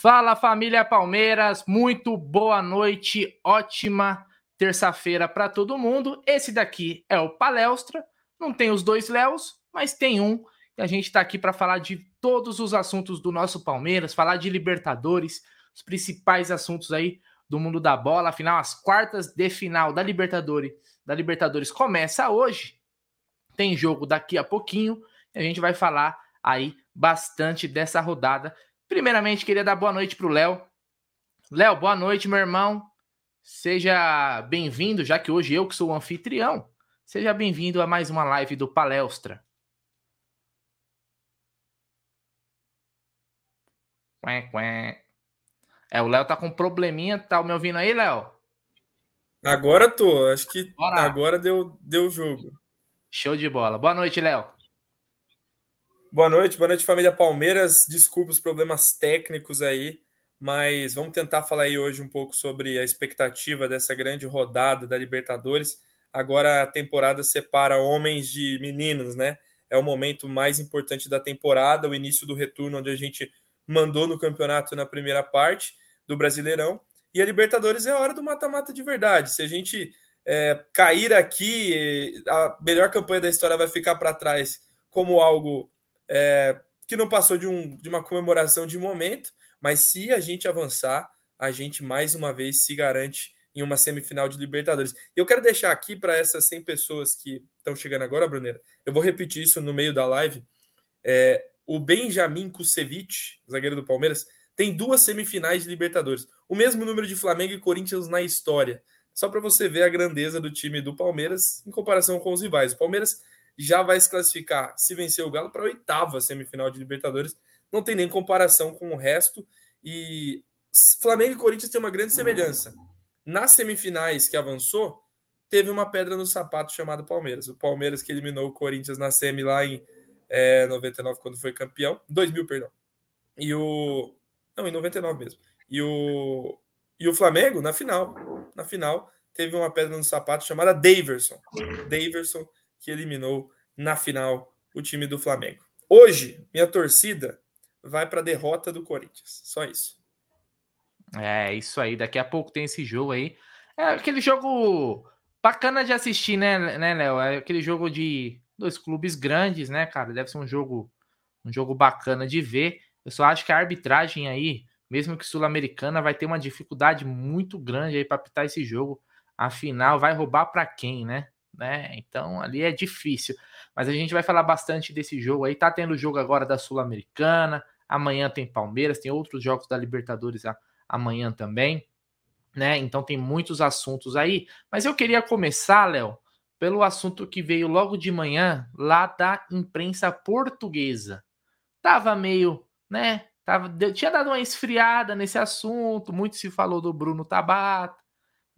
Fala família Palmeiras, muito boa noite, ótima terça-feira para todo mundo. Esse daqui é o Palestra, não tem os dois Léos, mas tem um. E a gente está aqui para falar de todos os assuntos do nosso Palmeiras, falar de Libertadores, os principais assuntos aí do mundo da bola. Afinal, as quartas de final da Libertadores, da Libertadores começa hoje. Tem jogo daqui a pouquinho. E a gente vai falar aí bastante dessa rodada Primeiramente, queria dar boa noite para o Léo. Léo, boa noite, meu irmão. Seja bem-vindo, já que hoje eu que sou o anfitrião. Seja bem-vindo a mais uma live do Palestra. É, o Léo tá com um probleminha. Tá me ouvindo aí, Léo? Agora tô. Acho que Bora. agora deu, deu jogo. Show de bola. Boa noite, Léo. Boa noite, boa noite, família Palmeiras. Desculpa os problemas técnicos aí, mas vamos tentar falar aí hoje um pouco sobre a expectativa dessa grande rodada da Libertadores. Agora a temporada separa homens de meninos, né? É o momento mais importante da temporada, o início do retorno, onde a gente mandou no campeonato na primeira parte do Brasileirão. E a Libertadores é a hora do mata-mata de verdade. Se a gente é, cair aqui, a melhor campanha da história vai ficar para trás como algo é, que não passou de, um, de uma comemoração de momento, mas se a gente avançar, a gente mais uma vez se garante em uma semifinal de Libertadores. Eu quero deixar aqui para essas 100 pessoas que estão chegando agora, Brunera, eu vou repetir isso no meio da live. É, o Benjamin Kusevich, zagueiro do Palmeiras, tem duas semifinais de Libertadores. O mesmo número de Flamengo e Corinthians na história. Só para você ver a grandeza do time do Palmeiras em comparação com os rivais. O Palmeiras já vai se classificar, se vencer o Galo, para a oitava semifinal de Libertadores. Não tem nem comparação com o resto. E Flamengo e Corinthians têm uma grande semelhança. Nas semifinais que avançou, teve uma pedra no sapato chamada Palmeiras. O Palmeiras que eliminou o Corinthians na semi lá em é, 99, quando foi campeão. 2000, perdão. E o. Não, em 99 mesmo. E o. E o Flamengo, na final. Na final, teve uma pedra no sapato chamada Daverson. Daverson que eliminou na final o time do Flamengo. Hoje, minha torcida vai para a derrota do Corinthians. Só isso. É, isso aí. Daqui a pouco tem esse jogo aí. É aquele jogo bacana de assistir, né, né, Léo? É aquele jogo de dois clubes grandes, né, cara? Deve ser um jogo um jogo bacana de ver. Eu só acho que a arbitragem aí, mesmo que sul-americana, vai ter uma dificuldade muito grande aí para apitar esse jogo. Afinal, vai roubar para quem, né? Né? Então ali é difícil. Mas a gente vai falar bastante desse jogo aí. Tá tendo jogo agora da Sul-Americana. Amanhã tem Palmeiras, tem outros jogos da Libertadores amanhã também, né? Então tem muitos assuntos aí. Mas eu queria começar, Léo, pelo assunto que veio logo de manhã lá da imprensa portuguesa. Tava meio, né? Tava, tinha dado uma esfriada nesse assunto. Muito se falou do Bruno Tabata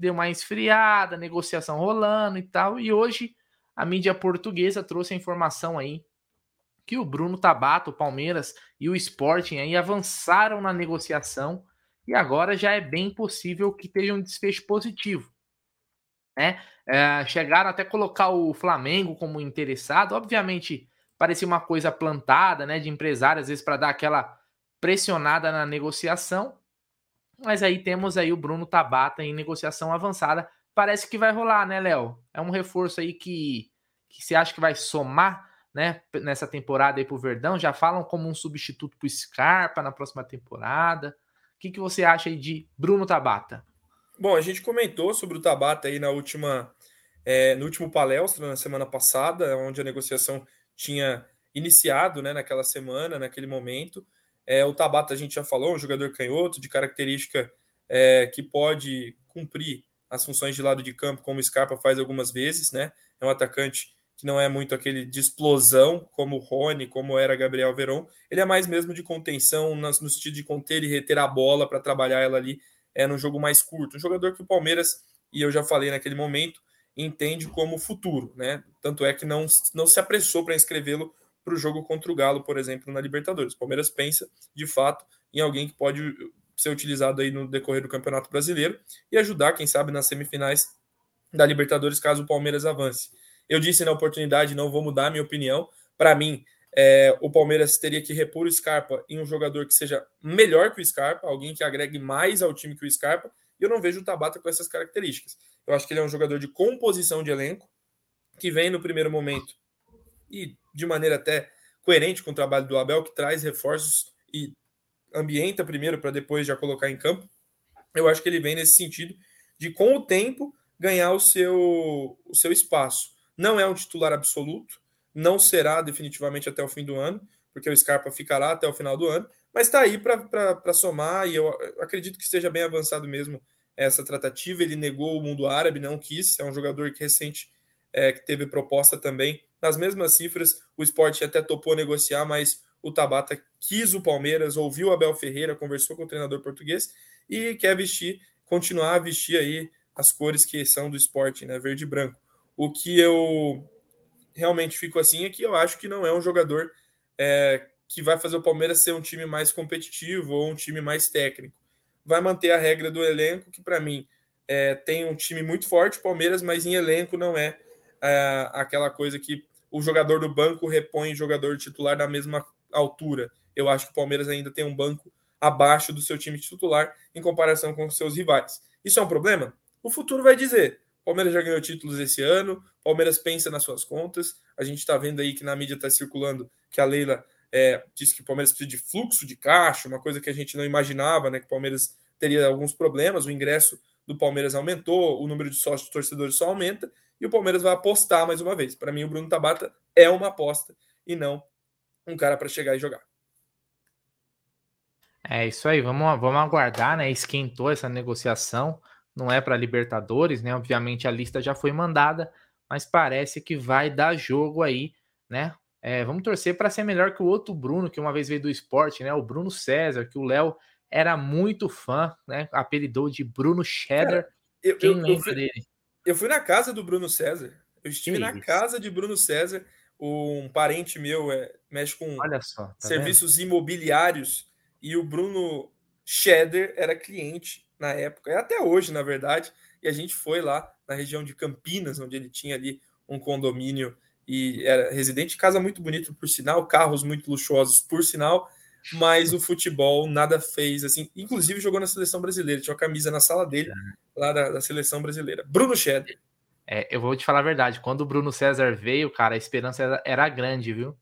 deu uma esfriada, negociação rolando e tal. E hoje a mídia portuguesa trouxe a informação aí que o Bruno Tabata, o Palmeiras e o Sporting aí avançaram na negociação e agora já é bem possível que esteja um desfecho positivo. Né? É, chegaram até colocar o Flamengo como interessado, obviamente parecia uma coisa plantada, né, de empresário, às vezes para dar aquela pressionada na negociação, mas aí temos aí o Bruno Tabata em negociação avançada. Parece que vai rolar, né, Léo? É um reforço aí que, que você acha que vai somar né, nessa temporada aí pro Verdão. Já falam como um substituto pro Scarpa na próxima temporada. O que, que você acha aí de Bruno Tabata? Bom, a gente comentou sobre o Tabata aí na última, é, no último palestra, na semana passada, onde a negociação tinha iniciado né, naquela semana, naquele momento. É, o Tabata a gente já falou, um jogador canhoto, de característica é, que pode cumprir as funções de lado de campo, como o Scarpa faz algumas vezes, né? É um atacante que não é muito aquele de explosão, como o Rony, como era Gabriel Veron. Ele é mais mesmo de contenção, no sentido de conter e reter a bola para trabalhar ela ali é, num jogo mais curto. Um jogador que o Palmeiras, e eu já falei naquele momento, entende como futuro, né? Tanto é que não, não se apressou para inscrevê-lo para o jogo contra o Galo, por exemplo, na Libertadores. O Palmeiras pensa, de fato, em alguém que pode ser utilizado aí no decorrer do Campeonato Brasileiro e ajudar, quem sabe, nas semifinais da Libertadores, caso o Palmeiras avance. Eu disse na oportunidade, não vou mudar a minha opinião. Para mim, é, o Palmeiras teria que repor o Scarpa em um jogador que seja melhor que o Scarpa, alguém que agregue mais ao time que o Scarpa, e eu não vejo o Tabata com essas características. Eu acho que ele é um jogador de composição de elenco, que vem no primeiro momento e de maneira até coerente com o trabalho do Abel, que traz reforços e ambienta primeiro para depois já colocar em campo. Eu acho que ele vem nesse sentido de, com o tempo, ganhar o seu, o seu espaço. Não é um titular absoluto, não será definitivamente até o fim do ano, porque o Scarpa ficará até o final do ano, mas está aí para somar e eu acredito que esteja bem avançado mesmo essa tratativa. Ele negou o mundo árabe, não quis, é um jogador que recente é, que teve proposta também nas mesmas cifras. O esporte até topou negociar, mas o Tabata quis o Palmeiras, ouviu Abel Ferreira, conversou com o treinador português e quer vestir, continuar a vestir aí as cores que são do esporte, né, verde e branco. O que eu realmente fico assim é que eu acho que não é um jogador é, que vai fazer o Palmeiras ser um time mais competitivo ou um time mais técnico. Vai manter a regra do elenco, que para mim é, tem um time muito forte, Palmeiras, mas em elenco não é, é aquela coisa que o jogador do banco repõe o jogador titular na mesma altura. Eu acho que o Palmeiras ainda tem um banco abaixo do seu time titular em comparação com os seus rivais. Isso é um problema? O futuro vai dizer. Palmeiras já ganhou títulos esse ano, Palmeiras pensa nas suas contas. A gente está vendo aí que na mídia está circulando que a Leila é, disse que o Palmeiras precisa de fluxo de caixa, uma coisa que a gente não imaginava, né? Que o Palmeiras teria alguns problemas, o ingresso do Palmeiras aumentou, o número de sócios torcedores só aumenta, e o Palmeiras vai apostar mais uma vez. Para mim, o Bruno Tabata é uma aposta e não um cara para chegar e jogar. É isso aí, vamos, vamos aguardar, né? Esquentou essa negociação não é para Libertadores, né? Obviamente a lista já foi mandada, mas parece que vai dar jogo aí, né? É, vamos torcer para ser melhor que o outro Bruno, que uma vez veio do esporte, né? O Bruno César, que o Léo era muito fã, né? Apelidou de Bruno Cheddar. eu, Quem eu, lembra eu fui, dele? Eu fui na casa do Bruno César. Eu estive que na isso? casa de Bruno César. Um parente meu é, mexe com só, tá serviços vendo? imobiliários e o Bruno Cheddar era cliente na época, e até hoje, na verdade. E a gente foi lá na região de Campinas, onde ele tinha ali um condomínio e era residente, casa muito bonita por sinal, carros muito luxuosos por sinal, mas o futebol nada fez assim. Inclusive jogou na seleção brasileira, tinha uma camisa na sala dele, lá da, da seleção brasileira. Bruno Cheddar. É, eu vou te falar a verdade, quando o Bruno César veio, cara, a esperança era, era grande, viu?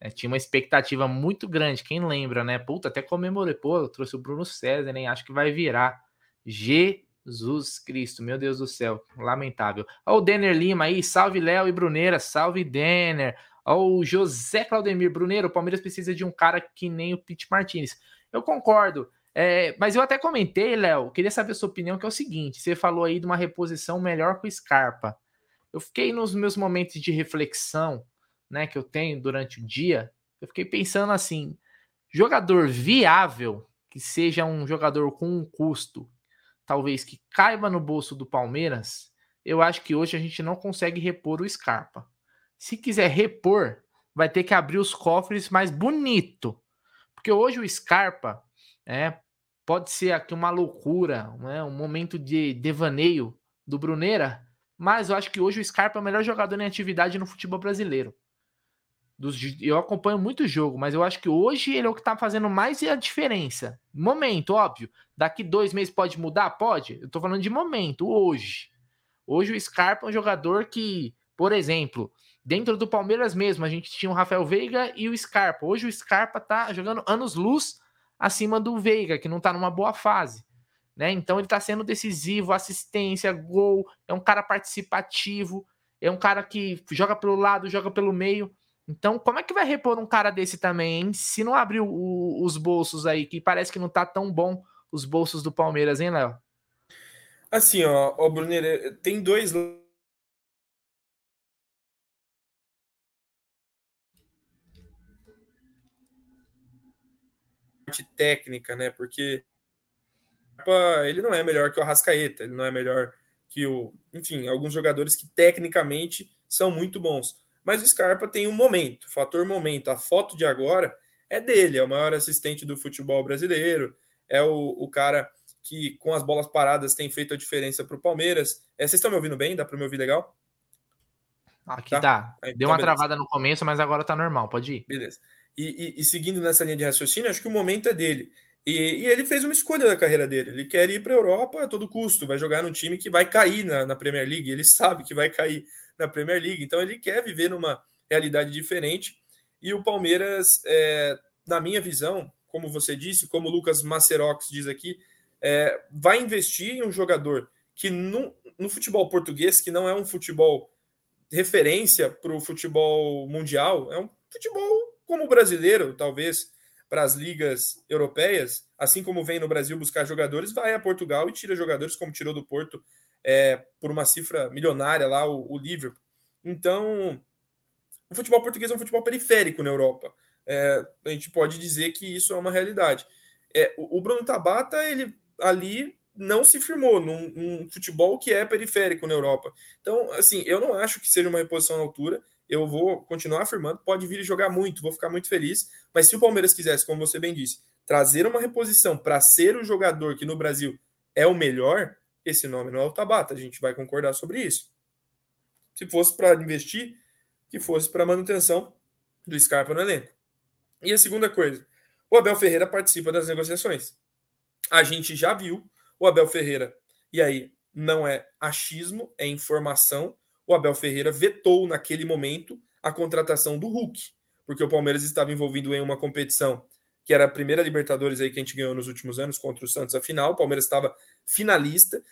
É, tinha uma expectativa muito grande, quem lembra, né? Puta, até comemorei, pô, eu trouxe o Bruno César, nem acho que vai virar. Jesus Cristo, meu Deus do céu, lamentável. Ó, o Denner Lima aí, salve Léo e Bruneira, salve Denner. O José Claudemir Bruneiro, o Palmeiras precisa de um cara que nem o Pete Martinez. Eu concordo, é, mas eu até comentei, Léo, queria saber a sua opinião, que é o seguinte: você falou aí de uma reposição melhor com o Scarpa. Eu fiquei nos meus momentos de reflexão né, que eu tenho durante o dia, eu fiquei pensando assim: jogador viável, que seja um jogador com um custo, talvez que caiba no bolso do Palmeiras, eu acho que hoje a gente não consegue repor o Scarpa. Se quiser repor, vai ter que abrir os cofres mais bonito. Porque hoje o Scarpa é, pode ser aqui uma loucura, né, um momento de devaneio do Bruneira, mas eu acho que hoje o Scarpa é o melhor jogador em atividade no futebol brasileiro. Dos, eu acompanho muito o jogo, mas eu acho que hoje ele é o que está fazendo mais a diferença. Momento, óbvio. Daqui dois meses pode mudar? Pode. Eu estou falando de momento, hoje. Hoje o Scarpa é um jogador que, por exemplo, dentro do Palmeiras mesmo, a gente tinha o Rafael Veiga e o Scarpa. Hoje o Scarpa tá jogando anos luz acima do Veiga, que não está numa boa fase. Né? Então ele está sendo decisivo, assistência, gol, é um cara participativo, é um cara que joga pelo lado, joga pelo meio. Então, como é que vai repor um cara desse também, hein? Se não abrir o, os bolsos aí, que parece que não tá tão bom os bolsos do Palmeiras, hein, Léo? Assim, ó, ó Brunner, tem dois técnica, né? Porque ele não é melhor que o Arrascaeta, ele não é melhor que o, enfim, alguns jogadores que tecnicamente são muito bons. Mas o Scarpa tem um momento, fator momento. A foto de agora é dele, é o maior assistente do futebol brasileiro, é o, o cara que com as bolas paradas tem feito a diferença para o Palmeiras. É, vocês estão me ouvindo bem? Dá para me ouvir legal? Aqui tá. tá. Deu então, uma beleza. travada no começo, mas agora tá normal, pode ir. Beleza. E, e, e, seguindo nessa linha de raciocínio, acho que o momento é dele. E, e ele fez uma escolha da carreira dele. Ele quer ir para a Europa a todo custo, vai jogar num time que vai cair na, na Premier League. Ele sabe que vai cair na Premier League, então ele quer viver numa realidade diferente. E o Palmeiras, é, na minha visão, como você disse, como o Lucas Macerox diz aqui, é, vai investir em um jogador que no, no futebol português, que não é um futebol referência para o futebol mundial, é um futebol como brasileiro, talvez, para as ligas europeias, assim como vem no Brasil buscar jogadores, vai a Portugal e tira jogadores, como tirou do Porto é, por uma cifra milionária lá, o, o Liverpool. Então, o futebol português é um futebol periférico na Europa. É, a gente pode dizer que isso é uma realidade. É, o, o Bruno Tabata, ele ali não se firmou num, num, futebol que é periférico na Europa. Então, assim, eu não acho que seja uma reposição à altura. Eu vou continuar afirmando, pode vir e jogar muito, vou ficar muito feliz. Mas se o Palmeiras quisesse, como você bem disse, trazer uma reposição para ser o jogador que no Brasil é o melhor, esse nome não é o Tabata. A gente vai concordar sobre isso. Se fosse para investir, que fosse para manutenção do Scarpa no elenco. E a segunda coisa, o Abel Ferreira participa das negociações. A gente já viu o Abel Ferreira. E aí, não é achismo, é informação. O Abel Ferreira vetou naquele momento a contratação do Hulk, porque o Palmeiras estava envolvido em uma competição que era a primeira Libertadores aí que a gente ganhou nos últimos anos contra o Santos a final. O Palmeiras estava finalista,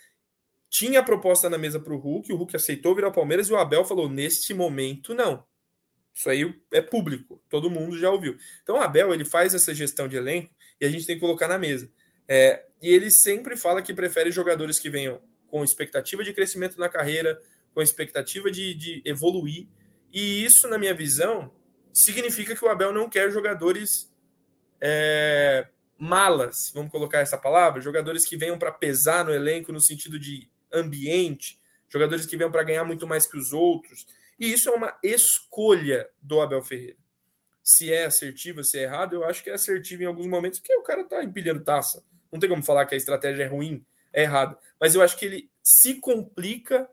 tinha a proposta na mesa para o Hulk, o Hulk aceitou virar o Palmeiras e o Abel falou: neste momento, não. Isso aí é público, todo mundo já ouviu. Então o Abel ele faz essa gestão de elenco e a gente tem que colocar na mesa. É, e ele sempre fala que prefere jogadores que venham com expectativa de crescimento na carreira, com expectativa de, de evoluir. E isso, na minha visão, significa que o Abel não quer jogadores é, malas, vamos colocar essa palavra, jogadores que venham para pesar no elenco no sentido de ambiente, jogadores que venham para ganhar muito mais que os outros. E isso é uma escolha do Abel Ferreira. Se é assertivo, se é errado, eu acho que é assertivo em alguns momentos, porque o cara tá empilhando taça. Não tem como falar que a estratégia é ruim, é errada. Mas eu acho que ele se complica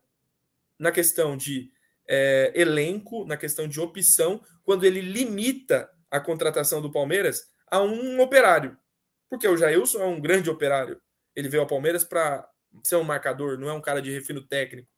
na questão de é, elenco, na questão de opção, quando ele limita a contratação do Palmeiras a um operário. Porque o Jailson é um grande operário. Ele veio ao Palmeiras para ser um marcador, não é um cara de refino técnico.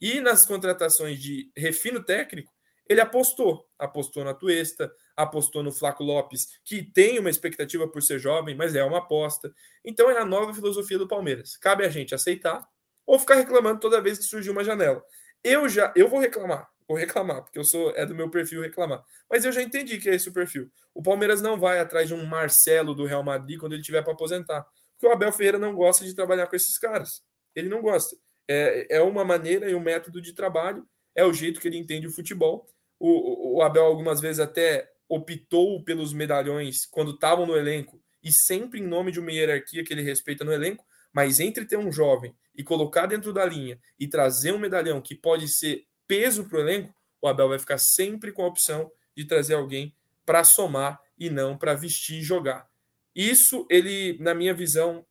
E nas contratações de refino técnico, ele apostou. Apostou na Tuesta, apostou no Flaco Lopes, que tem uma expectativa por ser jovem, mas é uma aposta. Então é a nova filosofia do Palmeiras. Cabe a gente aceitar ou ficar reclamando toda vez que surgir uma janela. Eu já, eu vou reclamar, vou reclamar, porque eu sou é do meu perfil reclamar. Mas eu já entendi que é esse o perfil. O Palmeiras não vai atrás de um Marcelo do Real Madrid quando ele tiver para aposentar, porque o Abel Ferreira não gosta de trabalhar com esses caras. Ele não gosta. É, é uma maneira e um método de trabalho, é o jeito que ele entende o futebol o, o Abel algumas vezes até optou pelos medalhões quando estavam no elenco e sempre em nome de uma hierarquia que ele respeita no elenco, mas entre ter um jovem e colocar dentro da linha e trazer um medalhão que pode ser peso para o elenco, o Abel vai ficar sempre com a opção de trazer alguém para somar e não para vestir e jogar. Isso ele, na minha visão,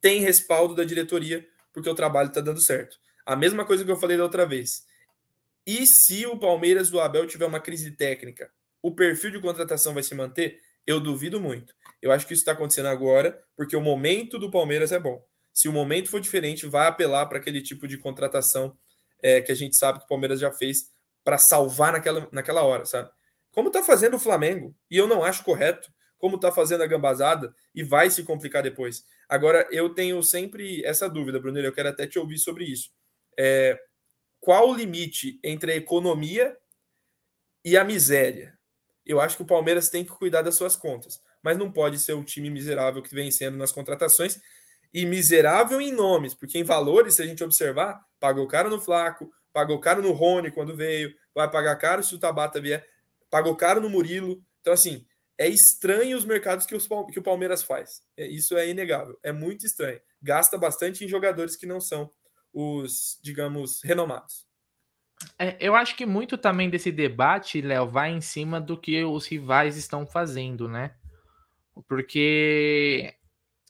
tem respaldo da diretoria porque o trabalho está dando certo. A mesma coisa que eu falei da outra vez. E se o Palmeiras do Abel tiver uma crise técnica, o perfil de contratação vai se manter? Eu duvido muito. Eu acho que isso está acontecendo agora, porque o momento do Palmeiras é bom. Se o momento for diferente, vai apelar para aquele tipo de contratação é, que a gente sabe que o Palmeiras já fez para salvar naquela, naquela hora, sabe? Como está fazendo o Flamengo, e eu não acho correto, como está fazendo a gambazada, e vai se complicar depois. Agora, eu tenho sempre essa dúvida, Brunel, eu quero até te ouvir sobre isso. É, qual o limite entre a economia e a miséria? Eu acho que o Palmeiras tem que cuidar das suas contas, mas não pode ser o time miserável que vem sendo nas contratações e miserável em nomes, porque em valores, se a gente observar, pagou caro no Flaco, pagou caro no Rony quando veio, vai pagar caro se o Tabata vier, pagou caro no Murilo. Então, assim, é estranho os mercados que, os, que o Palmeiras faz. É, isso é inegável. É muito estranho. Gasta bastante em jogadores que não são os, digamos, renomados. É, eu acho que muito também desse debate, Léo, vai em cima do que os rivais estão fazendo, né? Porque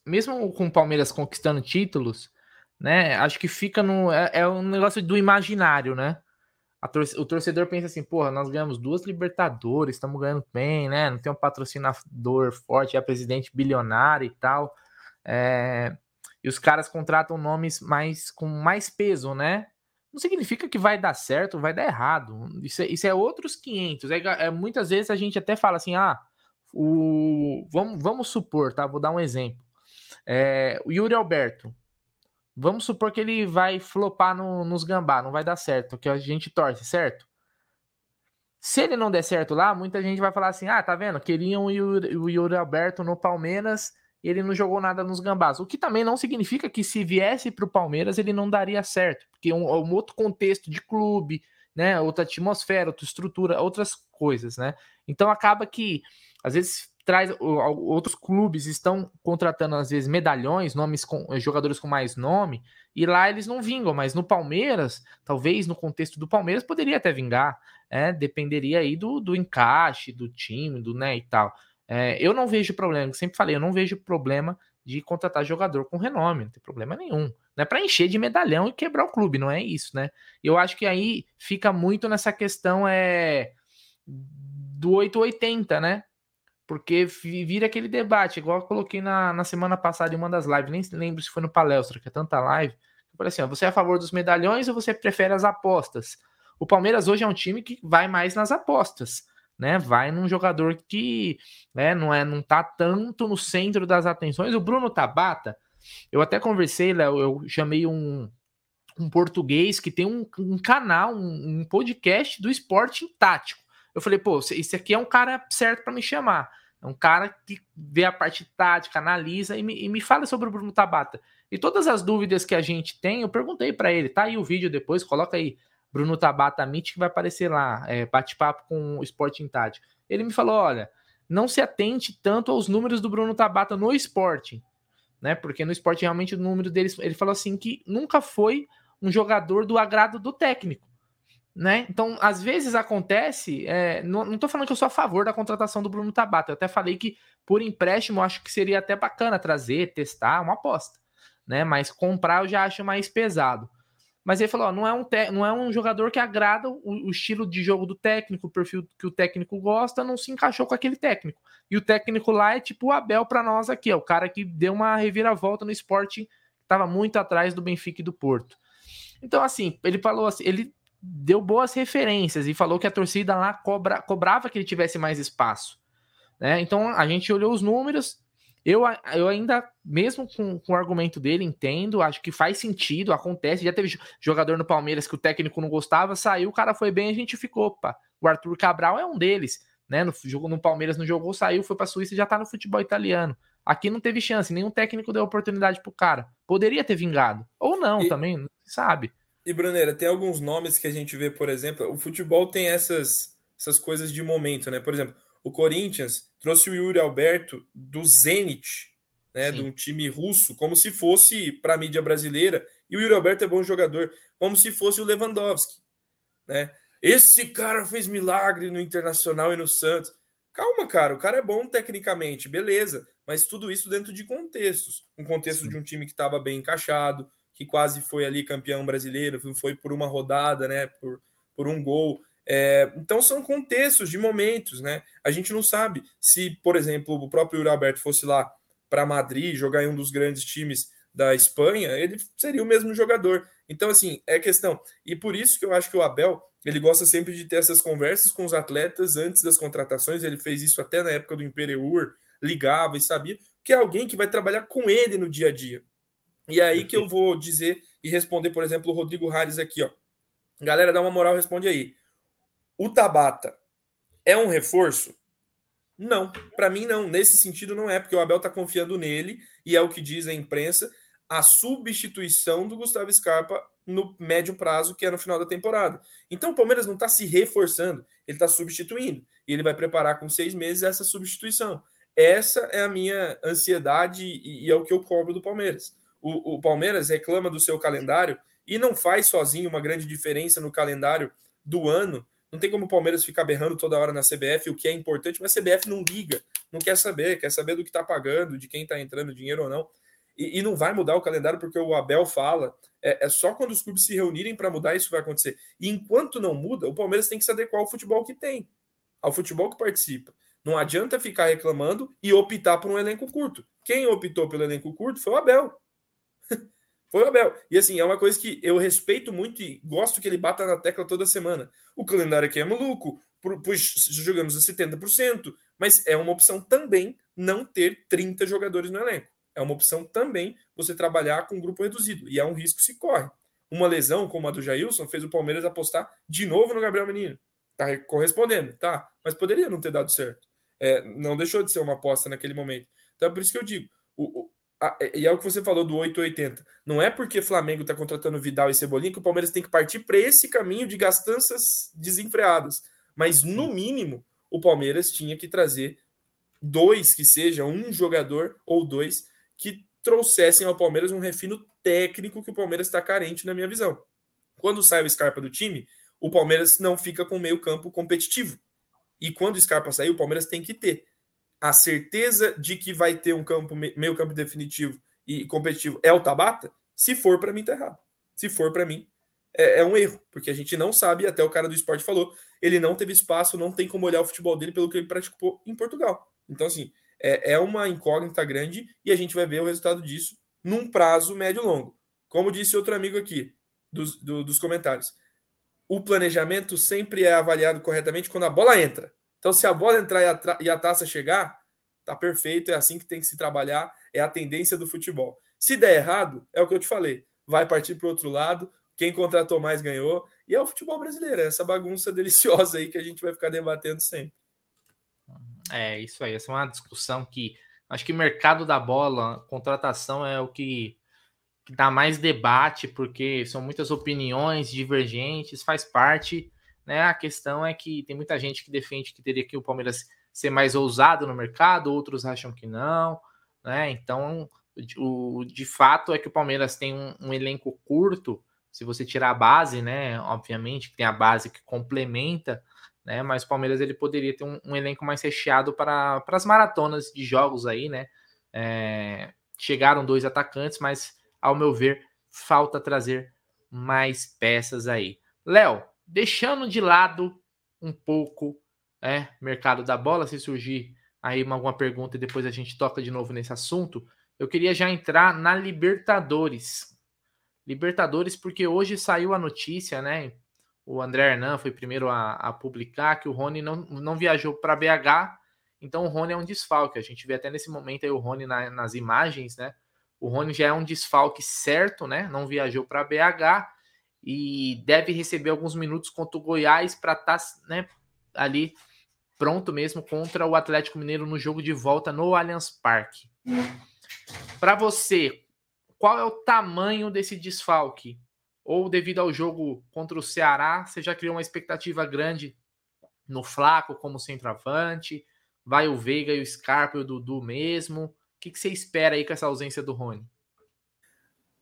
mesmo com o Palmeiras conquistando títulos, né? Acho que fica no. É, é um negócio do imaginário, né? tor o torcedor pensa assim, porra, nós ganhamos duas Libertadores, estamos ganhando bem, né? Não tem um patrocinador forte, é presidente bilionário e tal. É... E os caras contratam nomes mais com mais peso, né? Não significa que vai dar certo, vai dar errado. Isso é, isso é outros 500. É, é, muitas vezes a gente até fala assim, ah, o... vamos, vamos supor, tá? Vou dar um exemplo. É, o Yuri Alberto, Vamos supor que ele vai flopar no, nos gambá, não vai dar certo, que a gente torce, certo? Se ele não der certo lá, muita gente vai falar assim: ah, tá vendo? Queriam o Yuri, o Yuri Alberto no Palmeiras e ele não jogou nada nos gambás. O que também não significa que se viesse para o Palmeiras ele não daria certo, porque um, um outro contexto de clube, né? Outra atmosfera, outra estrutura, outras coisas, né? Então acaba que às vezes traz outros clubes estão contratando às vezes medalhões, nomes com jogadores com mais nome, e lá eles não vingam, mas no Palmeiras, talvez no contexto do Palmeiras poderia até vingar, é, dependeria aí do, do encaixe do time, do né e tal. É, eu não vejo problema, sempre falei, eu não vejo problema de contratar jogador com renome, não tem problema nenhum. Não é para encher de medalhão e quebrar o clube, não é isso, né? Eu acho que aí fica muito nessa questão é do 880, né? Porque vira aquele debate, igual eu coloquei na, na semana passada em uma das lives, nem lembro se foi no palestra, que é tanta live. Eu falei assim: ó, você é a favor dos medalhões ou você prefere as apostas? O Palmeiras hoje é um time que vai mais nas apostas, né? Vai num jogador que né, não, é, não tá tanto no centro das atenções. O Bruno Tabata, eu até conversei, Léo, eu chamei um, um português que tem um, um canal, um, um podcast do esporte tático. Eu falei, pô, esse aqui é um cara certo para me chamar. É um cara que vê a parte tática, analisa e me, e me fala sobre o Bruno Tabata. E todas as dúvidas que a gente tem, eu perguntei para ele. Tá aí o vídeo depois, coloca aí Bruno Tabata Meet que vai aparecer lá, é, bate-papo com o Esporte em Tática. Ele me falou: olha, não se atente tanto aos números do Bruno Tabata no esporte, né? Porque no esporte realmente o número deles. Ele falou assim que nunca foi um jogador do agrado do técnico né? Então, às vezes acontece. É, não, não tô falando que eu sou a favor da contratação do Bruno Tabata. Eu até falei que por empréstimo acho que seria até bacana trazer, testar, uma aposta, né? Mas comprar eu já acho mais pesado. Mas ele falou: ó, não, é um te, não é um jogador que agrada o, o, estilo de jogo do técnico, o perfil que o técnico gosta, não se encaixou com aquele técnico. E o técnico lá é tipo o Abel para nós aqui, é o cara que deu uma reviravolta no esporte estava muito atrás do Benfica e do Porto. Então, assim, ele falou assim, ele deu boas referências e falou que a torcida lá cobra, cobrava que ele tivesse mais espaço. Né? Então a gente olhou os números. Eu, eu ainda, mesmo com, com o argumento dele, entendo, acho que faz sentido, acontece. Já teve jogador no Palmeiras que o técnico não gostava, saiu, o cara foi bem, a gente ficou. Opa. O Arthur Cabral é um deles. Né? No, jogo, no Palmeiras não jogou, saiu, foi para a Suíça e já tá no futebol italiano. Aqui não teve chance, nenhum técnico deu oportunidade pro cara. Poderia ter vingado. Ou não, e, também, não sabe. E, Bruneira, tem alguns nomes que a gente vê, por exemplo, o futebol tem essas, essas coisas de momento, né? Por exemplo, o Corinthians trouxe o Yuri Alberto do Zenit, né? Sim. De um time russo, como se fosse para a mídia brasileira. E o Yuri Alberto é bom jogador, como se fosse o Lewandowski, né? Esse cara fez milagre no Internacional e no Santos. Calma, cara, o cara é bom tecnicamente, beleza, mas tudo isso dentro de contextos. Um contexto Sim. de um time que estava bem encaixado, que quase foi ali campeão brasileiro, foi por uma rodada, né? Por, por um gol. É, então são contextos de momentos, né? A gente não sabe se, por exemplo, o próprio Yuri Alberto fosse lá para Madrid jogar em um dos grandes times da Espanha, ele seria o mesmo jogador. Então, assim, é questão. E por isso que eu acho que o Abel ele gosta sempre de ter essas conversas com os atletas antes das contratações. Ele fez isso até na época do Imperiur, ligava e sabia que é alguém que vai trabalhar com ele no dia a dia. E é aí que eu vou dizer e responder, por exemplo, o Rodrigo Harris aqui, ó. Galera, dá uma moral, responde aí. O Tabata é um reforço? Não, para mim não. Nesse sentido não é, porque o Abel tá confiando nele e é o que diz a imprensa, a substituição do Gustavo Scarpa no médio prazo, que é no final da temporada. Então o Palmeiras não está se reforçando, ele está substituindo. E ele vai preparar com seis meses essa substituição. Essa é a minha ansiedade e é o que eu cobro do Palmeiras o, o Palmeiras reclama do seu calendário e não faz sozinho uma grande diferença no calendário do ano. Não tem como o Palmeiras ficar berrando toda hora na CBF, o que é importante, mas a CBF não liga, não quer saber, quer saber do que está pagando, de quem está entrando dinheiro ou não. E, e, não vai mudar o calendário porque o Abel fala. É, é só quando os clubes se reunirem para mudar isso vai acontecer. E enquanto não muda, o Palmeiras tem que se adequar ao futebol que tem, ao futebol que participa. Não adianta ficar reclamando e optar por um elenco curto. Quem optou pelo elenco curto foi o Abel. Foi o Abel. E assim, é uma coisa que eu respeito muito e gosto que ele bata na tecla toda semana. O calendário aqui é maluco, pois jogamos a 70%, mas é uma opção também não ter 30 jogadores no elenco. É uma opção também você trabalhar com um grupo reduzido. E é um risco que se corre. Uma lesão como a do Jailson fez o Palmeiras apostar de novo no Gabriel Menino. Tá correspondendo, tá? Mas poderia não ter dado certo. É, não deixou de ser uma aposta naquele momento. Então é por isso que eu digo. O, e é o que você falou do 880. Não é porque Flamengo está contratando Vidal e Cebolinha que o Palmeiras tem que partir para esse caminho de gastanças desenfreadas. Mas, no mínimo, o Palmeiras tinha que trazer dois que seja, um jogador ou dois que trouxessem ao Palmeiras um refino técnico que o Palmeiras está carente, na minha visão. Quando sai o Scarpa do time, o Palmeiras não fica com meio campo competitivo. E quando o Scarpa sair, o Palmeiras tem que ter a certeza de que vai ter um campo meio campo definitivo e competitivo é o Tabata. Se for para mim, tá errado. Se for para mim, é, é, um erro, porque a gente não sabe, até o cara do esporte falou, ele não teve espaço, não tem como olhar o futebol dele pelo que ele praticou em Portugal. Então, assim, é, é uma incógnita grande e a gente vai ver o resultado disso num prazo médio longo. Como disse outro amigo aqui dos, do, dos comentários, o planejamento sempre é avaliado corretamente quando a bola entra. Então, se a bola entrar e a, e a taça chegar, tá perfeito, é assim que tem que se trabalhar, é a tendência do futebol. Se der errado, é o que eu te falei, vai partir para o outro lado, quem contratou mais ganhou, e é o futebol brasileiro, é essa bagunça deliciosa aí que a gente vai ficar debatendo sempre. É, isso aí. Essa é uma discussão que acho que mercado da bola, contratação é o que, que dá mais debate, porque são muitas opiniões divergentes, faz parte. Né? A questão é que tem muita gente que defende que teria que o Palmeiras ser mais ousado no mercado, outros acham que não. Né? Então, o, de fato é que o Palmeiras tem um, um elenco curto. Se você tirar a base, né? Obviamente, que tem a base que complementa né? Mas o Palmeiras ele poderia ter um, um elenco mais recheado para, para as maratonas de jogos aí, né? É, chegaram dois atacantes, mas ao meu ver falta trazer mais peças aí. Léo, deixando de lado um pouco é, mercado da bola, se surgir aí alguma pergunta e depois a gente toca de novo nesse assunto, eu queria já entrar na Libertadores. Libertadores, porque hoje saiu a notícia, né? o André Hernan foi primeiro a, a publicar que o Rony não, não viajou para BH, então o Rony é um desfalque. A gente vê até nesse momento aí o Rony na, nas imagens, né? O Rony já é um desfalque certo, né? Não viajou para BH e deve receber alguns minutos contra o Goiás para estar tá, né, ali pronto mesmo contra o Atlético Mineiro no jogo de volta no Allianz Parque. Para você, qual é o tamanho desse desfalque? ou devido ao jogo contra o Ceará, você já criou uma expectativa grande no Flaco como centroavante? Vai o Veiga e o Scarpa e o Dudu mesmo? O que, que você espera aí com essa ausência do Rony?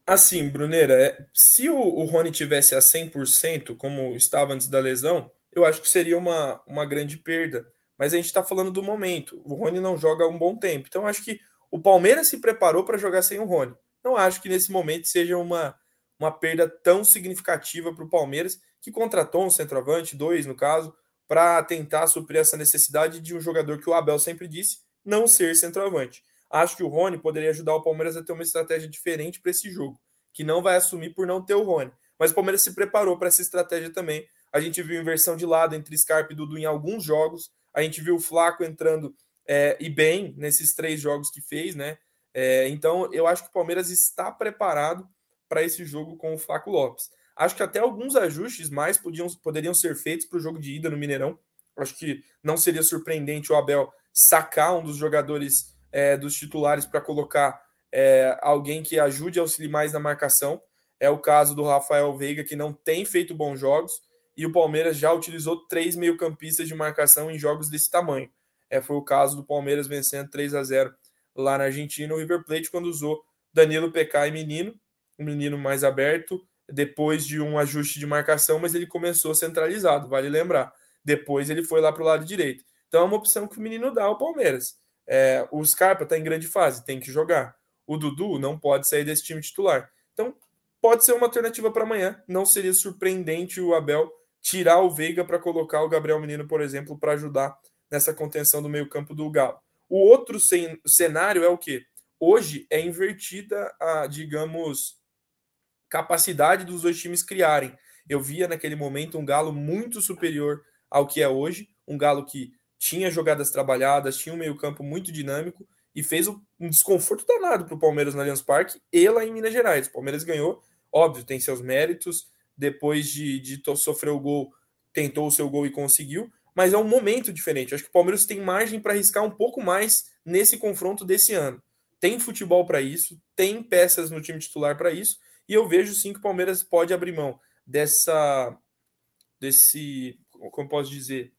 Assim, Bruneira, é, se o, o Rony tivesse a 100%, como estava antes da lesão, eu acho que seria uma, uma grande perda. Mas a gente está falando do momento. O Rony não joga há um bom tempo. Então, acho que o Palmeiras se preparou para jogar sem o Rony. Não acho que nesse momento seja uma, uma perda tão significativa para o Palmeiras, que contratou um centroavante, dois no caso, para tentar suprir essa necessidade de um jogador que o Abel sempre disse não ser centroavante. Acho que o Rony poderia ajudar o Palmeiras a ter uma estratégia diferente para esse jogo, que não vai assumir por não ter o Rony. Mas o Palmeiras se preparou para essa estratégia também. A gente viu inversão de lado entre Scarpa e Dudu em alguns jogos. A gente viu o Flaco entrando é, e bem nesses três jogos que fez, né? É, então eu acho que o Palmeiras está preparado para esse jogo com o Flaco Lopes. Acho que até alguns ajustes mais podiam, poderiam ser feitos para o jogo de ida no Mineirão. Acho que não seria surpreendente o Abel sacar um dos jogadores é, dos titulares para colocar é, alguém que ajude a auxiliar mais na marcação. É o caso do Rafael Veiga, que não tem feito bons jogos, e o Palmeiras já utilizou três meio-campistas de marcação em jogos desse tamanho. É, foi o caso do Palmeiras vencendo 3 a 0 lá na Argentina, o River Plate, quando usou Danilo, PK e Menino um menino mais aberto depois de um ajuste de marcação, mas ele começou centralizado, vale lembrar. Depois ele foi lá para o lado direito. Então é uma opção que o menino dá ao Palmeiras. É, o Scarpa está em grande fase, tem que jogar. O Dudu não pode sair desse time titular. Então, pode ser uma alternativa para amanhã. Não seria surpreendente o Abel tirar o Veiga para colocar o Gabriel Menino, por exemplo, para ajudar nessa contenção do meio-campo do Galo. O outro cenário é o que? Hoje é invertida a, digamos, capacidade dos dois times criarem. Eu via naquele momento um Galo muito superior ao que é hoje, um Galo que tinha jogadas trabalhadas, tinha um meio-campo muito dinâmico e fez um desconforto danado para o Palmeiras no Allianz Parque e lá em Minas Gerais. O Palmeiras ganhou, óbvio, tem seus méritos. Depois de, de sofrer o gol, tentou o seu gol e conseguiu, mas é um momento diferente. Acho que o Palmeiras tem margem para arriscar um pouco mais nesse confronto desse ano. Tem futebol para isso, tem peças no time titular para isso, e eu vejo sim que o Palmeiras pode abrir mão dessa desse, como posso dizer,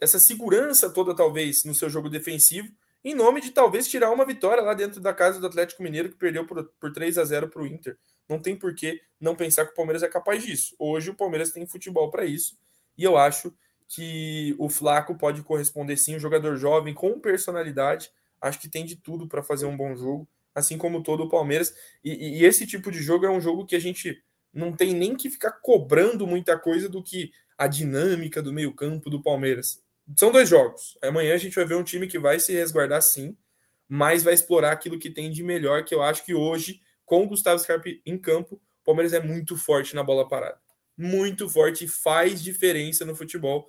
essa segurança toda, talvez, no seu jogo defensivo, em nome de talvez tirar uma vitória lá dentro da casa do Atlético Mineiro, que perdeu por, por 3 a 0 para o Inter. Não tem por que não pensar que o Palmeiras é capaz disso. Hoje o Palmeiras tem futebol para isso, e eu acho que o Flaco pode corresponder sim, um jogador jovem com personalidade, acho que tem de tudo para fazer um bom jogo, assim como todo o Palmeiras. E, e, esse tipo de jogo é um jogo que a gente não tem nem que ficar cobrando muita coisa do que a dinâmica do meio-campo do Palmeiras. São dois jogos. Amanhã a gente vai ver um time que vai se resguardar sim, mas vai explorar aquilo que tem de melhor, que eu acho que hoje, com o Gustavo Scarpe em campo, o Palmeiras é muito forte na bola parada. Muito forte e faz diferença no futebol.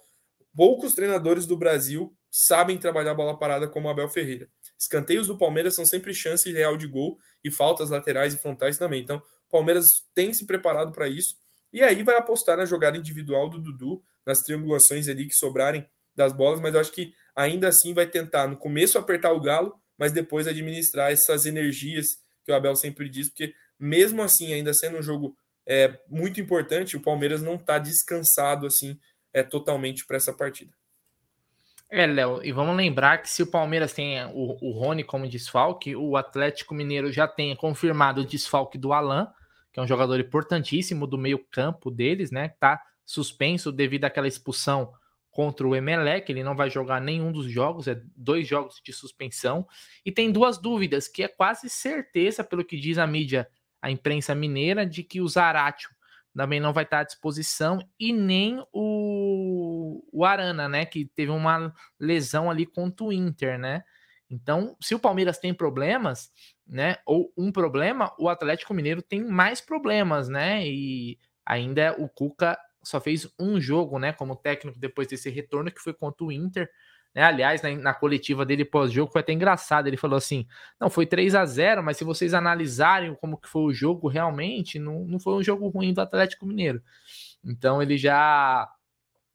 Poucos treinadores do Brasil sabem trabalhar a bola parada como Abel Ferreira. Escanteios do Palmeiras são sempre chance real de gol e faltas laterais e frontais também. Então, o Palmeiras tem se preparado para isso e aí vai apostar na jogada individual do Dudu, nas triangulações ali que sobrarem das bolas, mas eu acho que ainda assim vai tentar no começo apertar o galo, mas depois administrar essas energias que o Abel sempre diz, porque mesmo assim, ainda sendo um jogo é, muito importante, o Palmeiras não está descansado assim é, totalmente para essa partida. É, Léo, e vamos lembrar que se o Palmeiras tem o, o Rony como desfalque, o Atlético Mineiro já tem confirmado o desfalque do Alain, que é um jogador importantíssimo do meio-campo deles, né? Tá suspenso devido àquela expulsão contra o Emelec, ele não vai jogar nenhum dos jogos, é dois jogos de suspensão. E tem duas dúvidas, que é quase certeza, pelo que diz a mídia, a imprensa mineira, de que o Zaratio também não vai estar à disposição, e nem o, o Arana, né? Que teve uma lesão ali contra o Inter, né? Então, se o Palmeiras tem problemas, né? Ou um problema, o Atlético Mineiro tem mais problemas, né? E ainda o Cuca só fez um jogo, né? Como técnico depois desse retorno, que foi contra o Inter. Né? Aliás, na, na coletiva dele pós-jogo foi até engraçado. Ele falou assim: não, foi 3 a 0 mas se vocês analisarem como que foi o jogo, realmente não, não foi um jogo ruim do Atlético Mineiro. Então ele já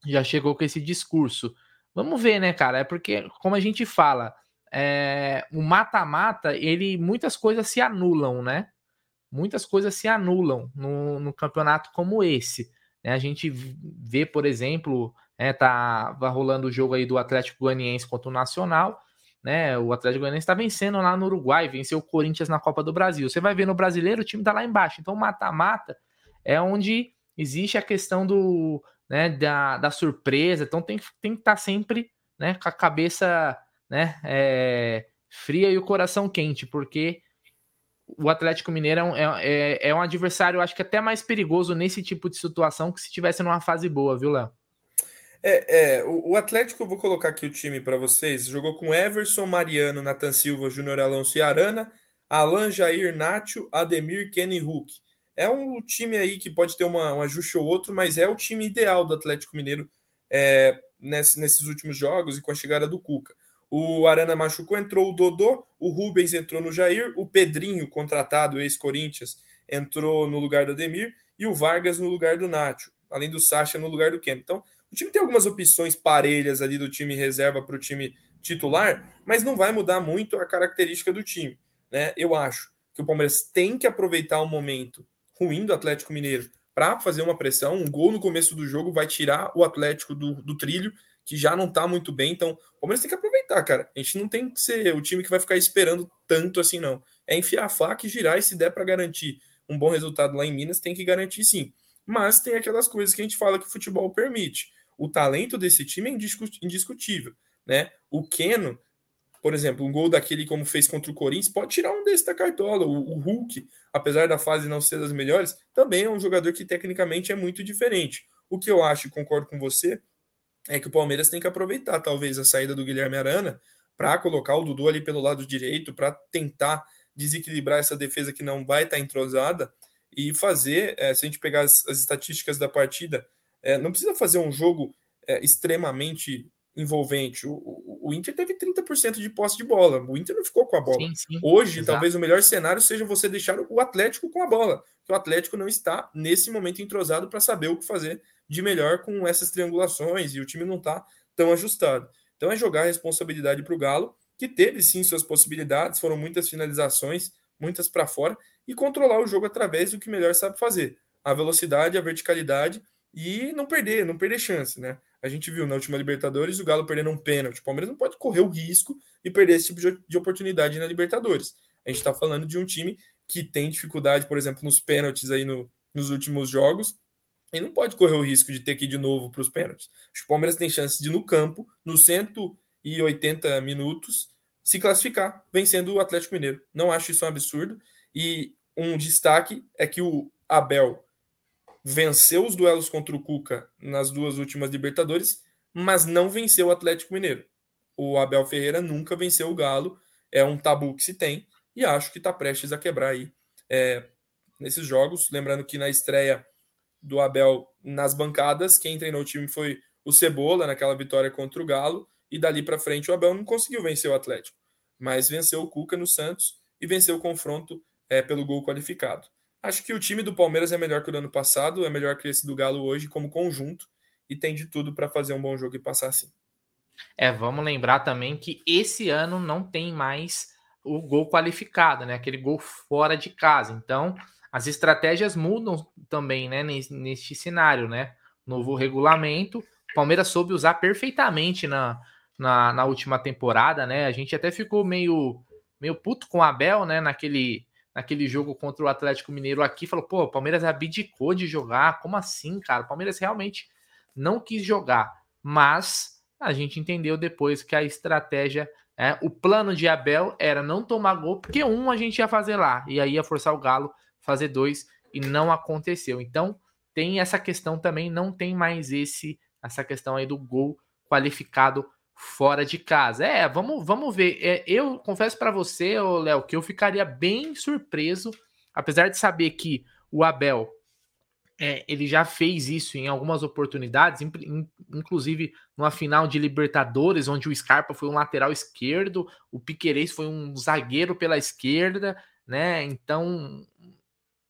já chegou com esse discurso. Vamos ver, né, cara? É porque, como a gente fala, é, o mata-mata, ele muitas coisas se anulam, né? Muitas coisas se anulam no, no campeonato como esse. Né? A gente vê, por exemplo, é, tá, tá rolando o jogo aí do Atlético Goianiense contra o Nacional. Né, o Atlético Goianiense está vencendo lá no Uruguai, venceu o Corinthians na Copa do Brasil. Você vai ver no brasileiro, o time está lá embaixo. Então, mata-mata é onde existe a questão do, né, da, da surpresa. Então, tem, tem que estar tá sempre né, com a cabeça né, é, fria e o coração quente, porque o Atlético Mineiro é um, é, é, é um adversário, acho que até mais perigoso nesse tipo de situação que se tivesse numa fase boa, viu, Léo? É, é, o, Atlético, eu vou colocar aqui o time para vocês, jogou com Everson, Mariano, Nathan Silva, Júnior Alonso e Arana, Alan, Jair, Nacho, Ademir, Kenny Hulk. É um time aí que pode ter uma, um ajuste ou outro, mas é o time ideal do Atlético Mineiro é, nesse, nesses últimos jogos e com a chegada do Cuca. O Arana machucou, entrou o Dodô, o Rubens entrou no Jair, o Pedrinho, contratado, ex-Corinthians, entrou no lugar do Ademir e o Vargas no lugar do Nacho, além do Sacha no lugar do Ken. Então, o time tem algumas opções parelhas ali do time reserva para o time titular, mas não vai mudar muito a característica do time. Né? Eu acho que o Palmeiras tem que aproveitar o momento ruim do Atlético Mineiro para fazer uma pressão. Um gol no começo do jogo vai tirar o Atlético do, do trilho que já não tá muito bem. Então, o Palmeiras tem que aproveitar, cara. A gente não tem que ser o time que vai ficar esperando tanto assim, não. É enfiar a faca e girar, e se der para garantir um bom resultado lá em Minas, tem que garantir sim. Mas tem aquelas coisas que a gente fala que o futebol permite. O talento desse time é indiscutível, né? O Keno por exemplo, um gol daquele como fez contra o Corinthians, pode tirar um desse da cartola. O, o, Hulk, apesar da fase não ser das melhores, também é um jogador que tecnicamente é muito diferente. O que eu acho, e concordo com você, é que o Palmeiras tem que aproveitar talvez a saída do Guilherme Arana para colocar o Dudu ali pelo lado direito, para tentar desequilibrar essa defesa que não vai estar tá entrosada e fazer, é, se a gente pegar as, as estatísticas da partida, é, não precisa fazer um jogo é, extremamente envolvente. O, o, o, Inter teve 30% de posse de bola, o Inter não ficou com a bola. Sim, sim, Hoje, exato. talvez o melhor cenário seja você deixar o Atlético com a bola, que o Atlético não está nesse momento entrosado para saber o que fazer de melhor com essas triangulações e o time não está tão ajustado. Então é jogar a responsabilidade para o Galo, que teve sim suas possibilidades, foram muitas finalizações, muitas para fora, e controlar o jogo através do que melhor sabe fazer: a velocidade, a verticalidade e não perder, não perder chance, né? A gente viu na última Libertadores o Galo perdendo um pênalti. O Palmeiras não pode correr o risco de perder esse tipo de oportunidade na Libertadores. A gente está falando de um time que tem dificuldade, por exemplo, nos pênaltis aí no, nos últimos jogos, e não pode correr o risco de ter que ir de novo para os pênaltis. O Palmeiras tem chance de, no campo, nos 180 minutos, se classificar, vencendo o Atlético Mineiro. Não acho isso um absurdo. E um destaque é que o Abel venceu os duelos contra o Cuca nas duas últimas Libertadores, mas não venceu o Atlético Mineiro. O Abel Ferreira nunca venceu o Galo, é um tabu que se tem, e acho que está prestes a quebrar aí é, nesses jogos. Lembrando que na estreia do Abel nas bancadas, quem treinou o time foi o Cebola naquela vitória contra o Galo, e dali para frente o Abel não conseguiu vencer o Atlético, mas venceu o Cuca no Santos e venceu o confronto é, pelo gol qualificado. Acho que o time do Palmeiras é melhor que o do ano passado, é melhor que esse do Galo hoje como conjunto e tem de tudo para fazer um bom jogo e passar assim. É, vamos lembrar também que esse ano não tem mais o gol qualificado, né? Aquele gol fora de casa. Então, as estratégias mudam também, né? Neste cenário, né? Novo regulamento. O Palmeiras soube usar perfeitamente na, na, na última temporada, né? A gente até ficou meio, meio puto com o Abel, né? Naquele naquele jogo contra o Atlético Mineiro aqui, falou: pô, o Palmeiras abdicou de jogar, como assim, cara? O Palmeiras realmente não quis jogar, mas a gente entendeu depois que a estratégia, é, o plano de Abel era não tomar gol, porque um a gente ia fazer lá, e aí ia forçar o Galo fazer dois, e não aconteceu. Então, tem essa questão também, não tem mais esse essa questão aí do gol qualificado fora de casa. É, vamos, vamos ver. É, eu confesso para você, Léo, que eu ficaria bem surpreso, apesar de saber que o Abel é, ele já fez isso em algumas oportunidades, inclusive numa final de Libertadores, onde o Scarpa foi um lateral esquerdo, o Piquerez foi um zagueiro pela esquerda, né? Então,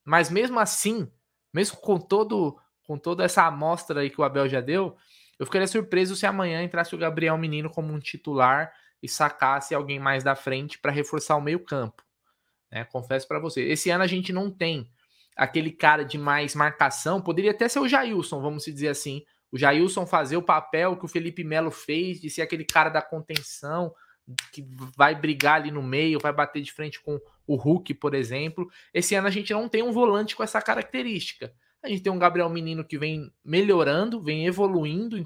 mas mesmo assim, mesmo com todo com toda essa amostra aí que o Abel já deu, eu ficaria surpreso se amanhã entrasse o Gabriel Menino como um titular e sacasse alguém mais da frente para reforçar o meio-campo. Né? Confesso para você. Esse ano a gente não tem aquele cara de mais marcação. Poderia até ser o Jailson, vamos dizer assim. O Jailson fazer o papel que o Felipe Melo fez, de ser aquele cara da contenção, que vai brigar ali no meio, vai bater de frente com o Hulk, por exemplo. Esse ano a gente não tem um volante com essa característica. A gente tem um Gabriel Menino que vem melhorando, vem evoluindo em,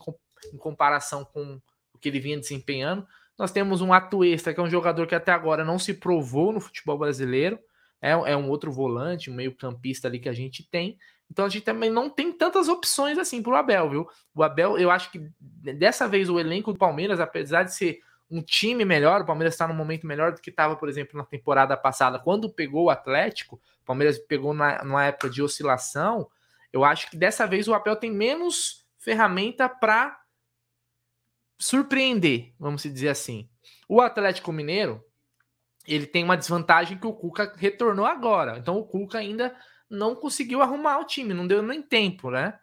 em comparação com o que ele vinha desempenhando. Nós temos um Atuesta, que é um jogador que até agora não se provou no futebol brasileiro. É, é um outro volante, um meio-campista ali que a gente tem. Então a gente também não tem tantas opções assim para o Abel, viu? O Abel, eu acho que dessa vez o elenco do Palmeiras, apesar de ser um time melhor, o Palmeiras está num momento melhor do que estava, por exemplo, na temporada passada, quando pegou o Atlético, o Palmeiras pegou na, numa época de oscilação, eu acho que dessa vez o Abel tem menos ferramenta para surpreender, vamos dizer assim. O Atlético Mineiro, ele tem uma desvantagem que o Cuca retornou agora. Então o Cuca ainda não conseguiu arrumar o time, não deu nem tempo, né?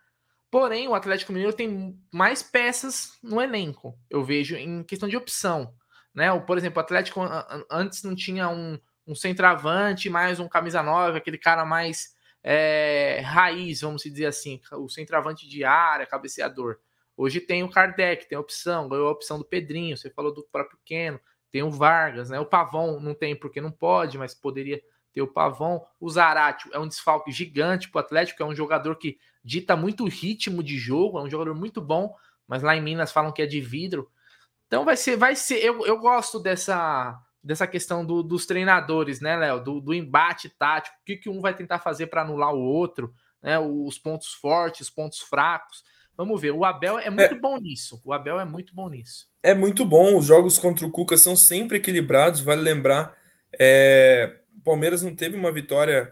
Porém, o Atlético Mineiro tem mais peças no elenco. Eu vejo em questão de opção, né? Por exemplo, o Atlético antes não tinha um, um centroavante, mais um camisa 9, aquele cara mais é, raiz, vamos dizer assim, o centroavante de área, cabeceador. Hoje tem o Kardec, tem a opção, ganhou a opção do Pedrinho, você falou do próprio Keno, tem o Vargas, né? O Pavon não tem porque não pode, mas poderia ter o Pavon. O Zarate é um desfalque gigante para o Atlético, é um jogador que dita muito ritmo de jogo, é um jogador muito bom, mas lá em Minas falam que é de vidro. Então vai ser, vai ser. Eu, eu gosto dessa, dessa questão do, dos treinadores, né, Léo? Do, do, embate tático, o que, que um vai tentar fazer para anular o outro, né? Os pontos fortes, os pontos fracos. Vamos ver. O Abel é muito é, bom nisso. O Abel é muito bom nisso. É muito bom. Os jogos contra o Cuca são sempre equilibrados. Vale lembrar, é, o Palmeiras não teve uma vitória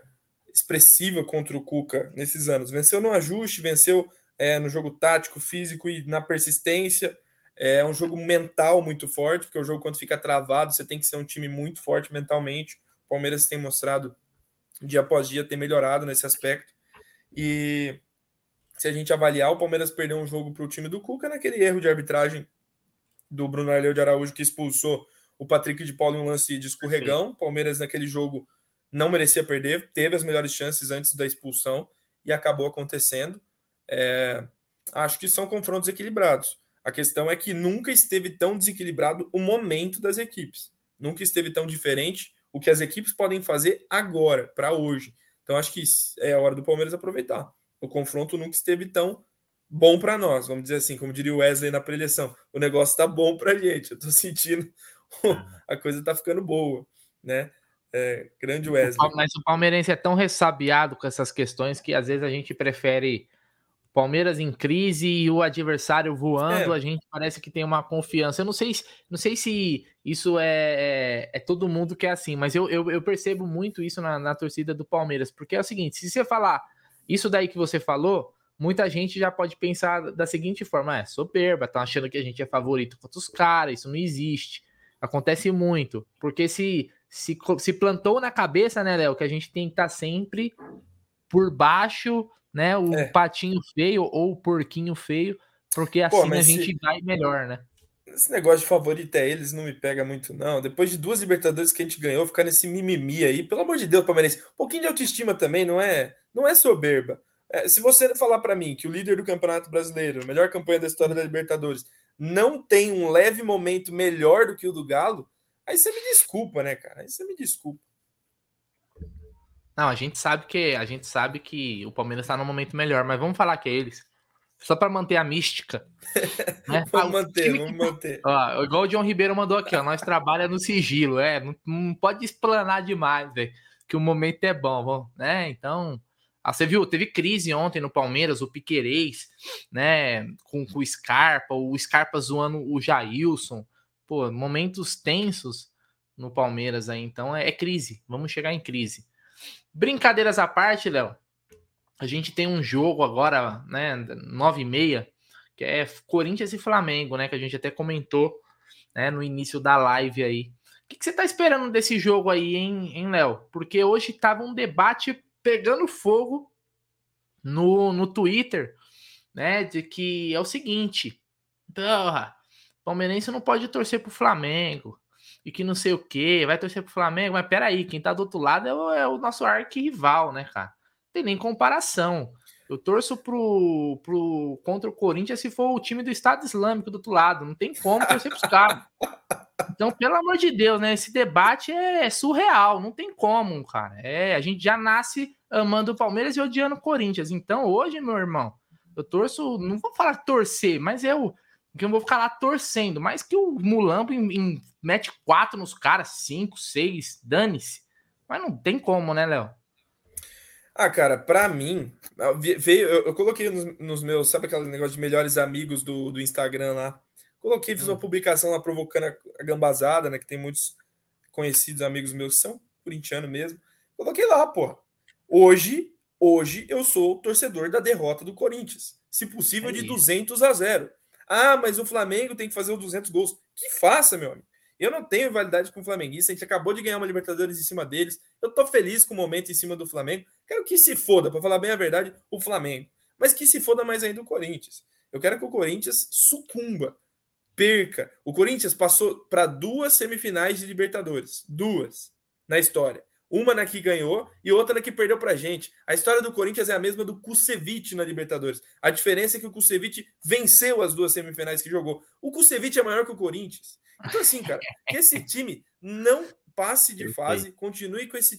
expressiva contra o Cuca nesses anos. Venceu no ajuste, venceu é, no jogo tático, físico e na persistência. É um jogo mental muito forte, porque o jogo, quando fica travado, você tem que ser um time muito forte mentalmente. O Palmeiras tem mostrado, dia após dia, ter melhorado nesse aspecto. E se a gente avaliar, o Palmeiras perdeu um jogo para o time do Cuca naquele erro de arbitragem do Bruno Arleu de Araújo que expulsou o Patrick de Paulo em um lance de escorregão. O Palmeiras naquele jogo não merecia perder, teve as melhores chances antes da expulsão e acabou acontecendo. É, acho que são confrontos equilibrados. A questão é que nunca esteve tão desequilibrado o momento das equipes. Nunca esteve tão diferente o que as equipes podem fazer agora, para hoje. Então acho que é a hora do Palmeiras aproveitar. O confronto nunca esteve tão bom para nós, vamos dizer assim, como diria o Wesley na preleção. O negócio está bom para a gente. Eu estou sentindo a coisa está ficando boa, né? É, grande Wesley. Mas o palmeirense é tão ressabiado com essas questões que às vezes a gente prefere Palmeiras em crise e o adversário voando, é. a gente parece que tem uma confiança. Eu não sei, não sei se isso é, é, é todo mundo que é assim, mas eu, eu, eu percebo muito isso na, na, torcida do Palmeiras, porque é o seguinte: se você falar isso daí que você falou, muita gente já pode pensar da seguinte forma: é soberba, tá achando que a gente é favorito contra os caras, isso não existe. Acontece muito, porque se, se, se plantou na cabeça, né, Léo, que a gente tem que estar tá sempre por baixo né? O é. patinho feio ou o porquinho feio, porque assim Pô, a gente se... vai melhor, né? Esse negócio de favorito é eles não me pega muito, não. Depois de duas Libertadores que a gente ganhou, ficar nesse mimimi aí, pelo amor de Deus, Palmeirense. Um pouquinho de autoestima também, não é, não é soberba. É, se você falar para mim que o líder do Campeonato Brasileiro, a melhor campanha da história da Libertadores, não tem um leve momento melhor do que o do Galo, aí você me desculpa, né, cara? Aí você me desculpa. Não, a gente sabe que a gente sabe que o Palmeiras está no momento melhor, mas vamos falar que é eles. Só para manter a mística. Né? vamos ah, manter, vamos que... manter. Ó, igual o John Ribeiro mandou aqui, ó, nós trabalha no sigilo, é, não, não pode explanar demais, velho, que o momento é bom, vamos, né? Então, ah, você viu, teve crise ontem no Palmeiras, o Piquerez, né, com, com o Scarpa, o Scarpa zoando o Jailson, pô, momentos tensos no Palmeiras aí, então é, é crise, vamos chegar em crise. Brincadeiras à parte, Léo. A gente tem um jogo agora, né, 9 e meia, que é Corinthians e Flamengo, né, que a gente até comentou, né, no início da live aí. O que, que você tá esperando desse jogo aí, hein, hein Léo? Porque hoje tava um debate pegando fogo no, no Twitter, né, de que é o seguinte, porra, palmeirense não pode torcer pro Flamengo, e que não sei o que, vai torcer pro Flamengo, mas peraí, quem tá do outro lado é o, é o nosso arquirrival, né, cara? Tem nem comparação. Eu torço pro, pro, contra o Corinthians se for o time do Estado Islâmico do outro lado. Não tem como torcer pros caras. Então, pelo amor de Deus, né? Esse debate é surreal. Não tem como, cara. É, a gente já nasce amando o Palmeiras e odiando o Corinthians. Então, hoje, meu irmão, eu torço. Não vou falar torcer, mas eu que eu vou ficar lá torcendo. Mas que o Mulambo em, em, mete quatro nos caras, cinco, seis, dane-se. Mas não tem como, né, Léo? Ah, cara, para mim, veio, eu, eu coloquei nos, nos, meus, sabe aquele negócio de melhores amigos do, do Instagram lá? Coloquei, fiz uma hum. publicação lá provocando a, gambazada, né? Que tem muitos conhecidos amigos meus que são corintianos mesmo. Coloquei lá, pô. Hoje, hoje eu sou torcedor da derrota do Corinthians. Se possível, de 200 a 0. Ah, mas o Flamengo tem que fazer os 200 gols. Que faça, meu amigo. Eu não tenho rivalidade com o Flamenguista. A gente acabou de ganhar uma Libertadores em cima deles. Eu tô feliz com o momento em cima do Flamengo. Quero que se foda, para falar bem a verdade, o Flamengo. Mas que se foda mais ainda o Corinthians. Eu quero que o Corinthians sucumba, perca. O Corinthians passou para duas semifinais de Libertadores. Duas na história. Uma na que ganhou e outra na que perdeu pra gente. A história do Corinthians é a mesma do Kusevich na Libertadores. A diferença é que o Kusevich venceu as duas semifinais que jogou. O Kusevich é maior que o Corinthians. Então, assim, cara, que esse time não passe de fase, continue com esse,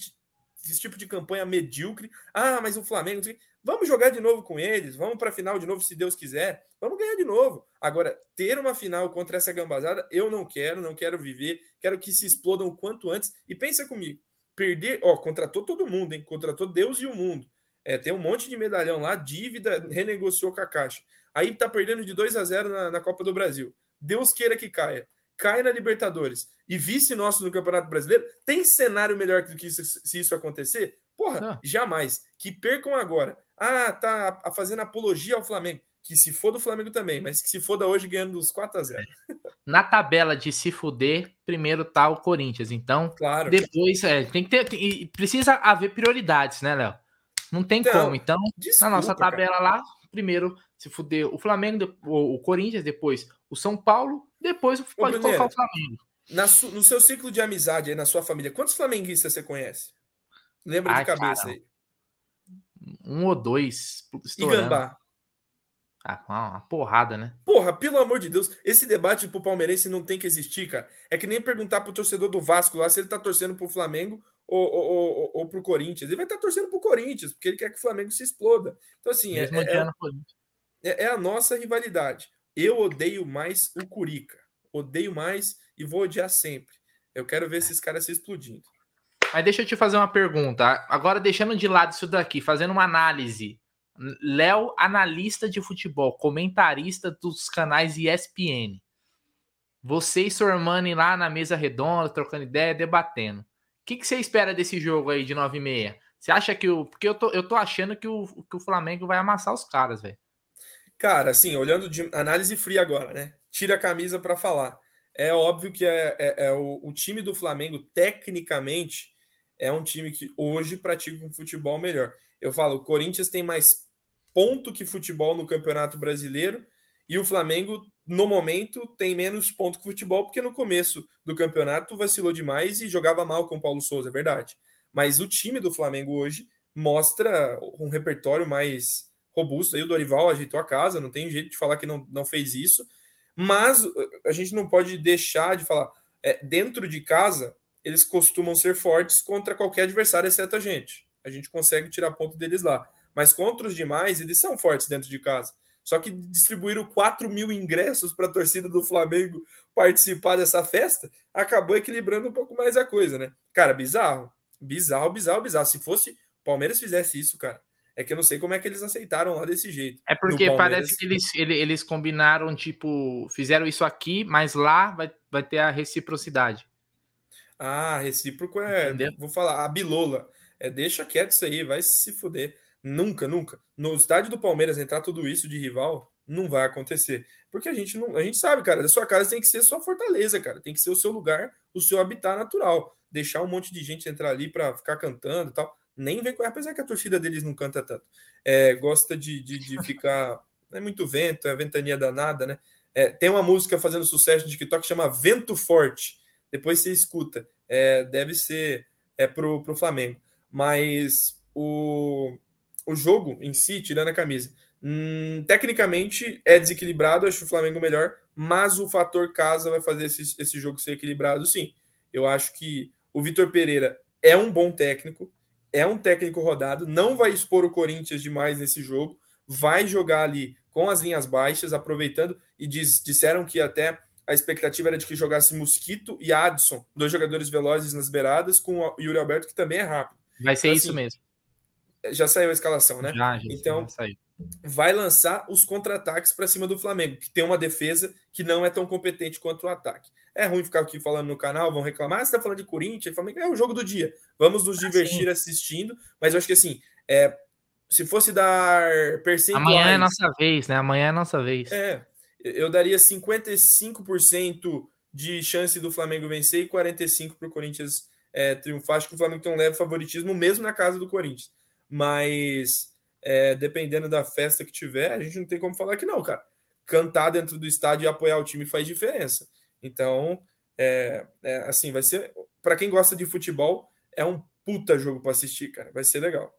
esse tipo de campanha medíocre. Ah, mas o Flamengo. Vamos jogar de novo com eles, vamos para a final de novo, se Deus quiser, vamos ganhar de novo. Agora, ter uma final contra essa gambazada, eu não quero, não quero viver, quero que se explodam o quanto antes. E pensa comigo, perder, ó, contratou todo mundo, hein? Contratou Deus e o mundo. É, tem um monte de medalhão lá, dívida, renegociou com a Caixa. Aí tá perdendo de 2 a 0 na, na Copa do Brasil. Deus queira que caia. Cai na Libertadores e vice nosso no Campeonato Brasileiro. Tem cenário melhor do que isso, se isso acontecer? Porra, não. jamais. Que percam agora. Ah, tá fazendo apologia ao Flamengo. Que se for do Flamengo também, mas que se foda hoje ganhando os 4 a 0 Na tabela de se fuder, primeiro tá o Corinthians. Então, claro. depois é, tem que ter. Tem, precisa haver prioridades, né, Léo? Não tem então, como. Então, desculpa, na nossa tabela cara. lá, primeiro se fuder o Flamengo, o, o, Corinthians, depois o São Paulo, depois pode Ô, colocar o Flamengo. Na no seu ciclo de amizade aí na sua família, quantos flamenguistas você conhece? Lembra Ai, de cabeça cara, aí. Um ou dois. Estourando. E Gambá. Ah, uma porrada, né? Porra, pelo amor de Deus, esse debate pro palmeirense não tem que existir, cara. É que nem perguntar pro torcedor do Vasco lá se ele tá torcendo pro Flamengo ou, ou, ou, ou pro Corinthians. Ele vai estar tá torcendo pro Corinthians, porque ele quer que o Flamengo se exploda. Então, assim, é, é, é, é, a nossa rivalidade. Eu odeio mais o Curica. Odeio mais e vou odiar sempre. Eu quero ver esses caras se explodindo. Mas deixa eu te fazer uma pergunta. Agora, deixando de lado isso daqui, fazendo uma análise. Léo, analista de futebol, comentarista dos canais ESPN. Você e irmã lá na mesa redonda, trocando ideia, debatendo. O que, que você espera desse jogo aí de 9 e meia? Você acha que o. Porque eu tô, eu tô achando que o, que o Flamengo vai amassar os caras, velho. Cara, assim, olhando de análise fria agora, né? Tira a camisa para falar. É óbvio que é, é, é o, o, time do Flamengo, tecnicamente, é um time que hoje pratica um futebol melhor. Eu falo, o Corinthians tem mais ponto que futebol no Campeonato Brasileiro e o Flamengo, no momento, tem menos ponto que futebol, porque no começo do campeonato vacilou demais e jogava mal com o Paulo Souza, é verdade. Mas o time do Flamengo hoje mostra um repertório mais robusto. Aí o Dorival ajeitou a casa, não tem jeito de falar que não, não fez isso. Mas a gente não pode deixar de falar. É, dentro de casa, eles costumam ser fortes contra qualquer adversário, exceto a gente. A gente consegue tirar ponto deles lá. Mas contra os demais, eles são fortes dentro de casa. Só que distribuíram 4 mil ingressos para a torcida do Flamengo participar dessa festa, acabou equilibrando um pouco mais a coisa, né? Cara, bizarro. Bizarro, bizarro, bizarro. Se fosse Palmeiras fizesse isso, cara, é que eu não sei como é que eles aceitaram lá desse jeito. É porque parece que eles, eles combinaram, tipo, fizeram isso aqui, mas lá vai, vai ter a reciprocidade. Ah, recíproco é. Entendeu? Vou falar, a bilola. É, deixa quieto isso aí, vai se fuder. Nunca, nunca. No estádio do Palmeiras entrar tudo isso de rival, não vai acontecer. Porque a gente não. A gente sabe, cara, a sua casa tem que ser sua fortaleza, cara. Tem que ser o seu lugar, o seu habitat natural. Deixar um monte de gente entrar ali para ficar cantando e tal. Nem vem com. Apesar que a torcida deles não canta tanto. É, gosta de, de, de ficar. É muito vento, é ventania danada, né? É, tem uma música fazendo sucesso no TikTok que chama Vento Forte depois você escuta. É, deve ser é, pro, pro Flamengo. Mas o, o jogo em si, tirando a camisa, hum, tecnicamente é desequilibrado, acho o Flamengo melhor, mas o fator casa vai fazer esse, esse jogo ser equilibrado, sim. Eu acho que o Vitor Pereira é um bom técnico, é um técnico rodado, não vai expor o Corinthians demais nesse jogo, vai jogar ali com as linhas baixas, aproveitando, e diz, disseram que até a expectativa era de que jogasse Mosquito e Adson, dois jogadores velozes nas beiradas, com o Yuri Alberto, que também é rápido. Vai ser então, isso assim, mesmo. Já saiu a escalação, né? Já, já então, vai lançar os contra-ataques para cima do Flamengo, que tem uma defesa que não é tão competente quanto o ataque. É ruim ficar aqui falando no canal, vão reclamar, ah, você está falando de Corinthians, Flamengo, é o jogo do dia. Vamos nos ah, divertir assistindo, mas eu acho que assim, é, se fosse dar percentuais... Amanhã é nossa vez, né? Amanhã é nossa vez. É, eu daria 55% de chance do Flamengo vencer e 45% para o Corinthians é, triunfar. Acho que o Flamengo tem um leve favoritismo, mesmo na casa do Corinthians. Mas é, dependendo da festa que tiver, a gente não tem como falar que não, cara. Cantar dentro do estádio e apoiar o time faz diferença. Então, é, é assim, vai ser. Para quem gosta de futebol, é um puta jogo para assistir, cara. Vai ser legal.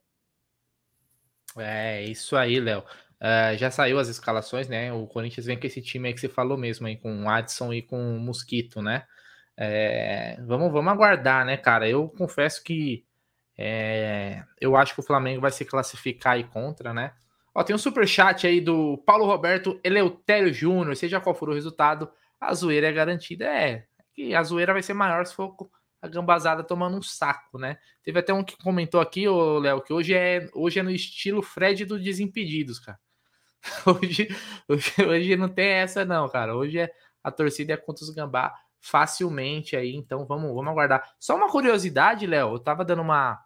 É isso aí, Léo. Uh, já saiu as escalações, né? O Corinthians vem com esse time aí que você falou mesmo, aí, com o Adson e com o Mosquito, né? É, vamos, vamos aguardar, né, cara? Eu confesso que É, eu acho que o Flamengo vai se classificar aí contra, né? Ó, tem um super chat aí do Paulo Roberto Eleutério Júnior. Seja qual for o resultado, a zoeira é garantida. É, que a zoeira vai ser maior se for a gambazada tomando um saco, né? Teve até um que comentou aqui, ô Léo, que hoje é, hoje é no estilo Fred do Desimpedidos, cara. Hoje, hoje, hoje não tem essa, não, cara. Hoje é a torcida é contra os gambá facilmente aí, então vamos, vamos aguardar. Só uma curiosidade, Léo, eu tava dando uma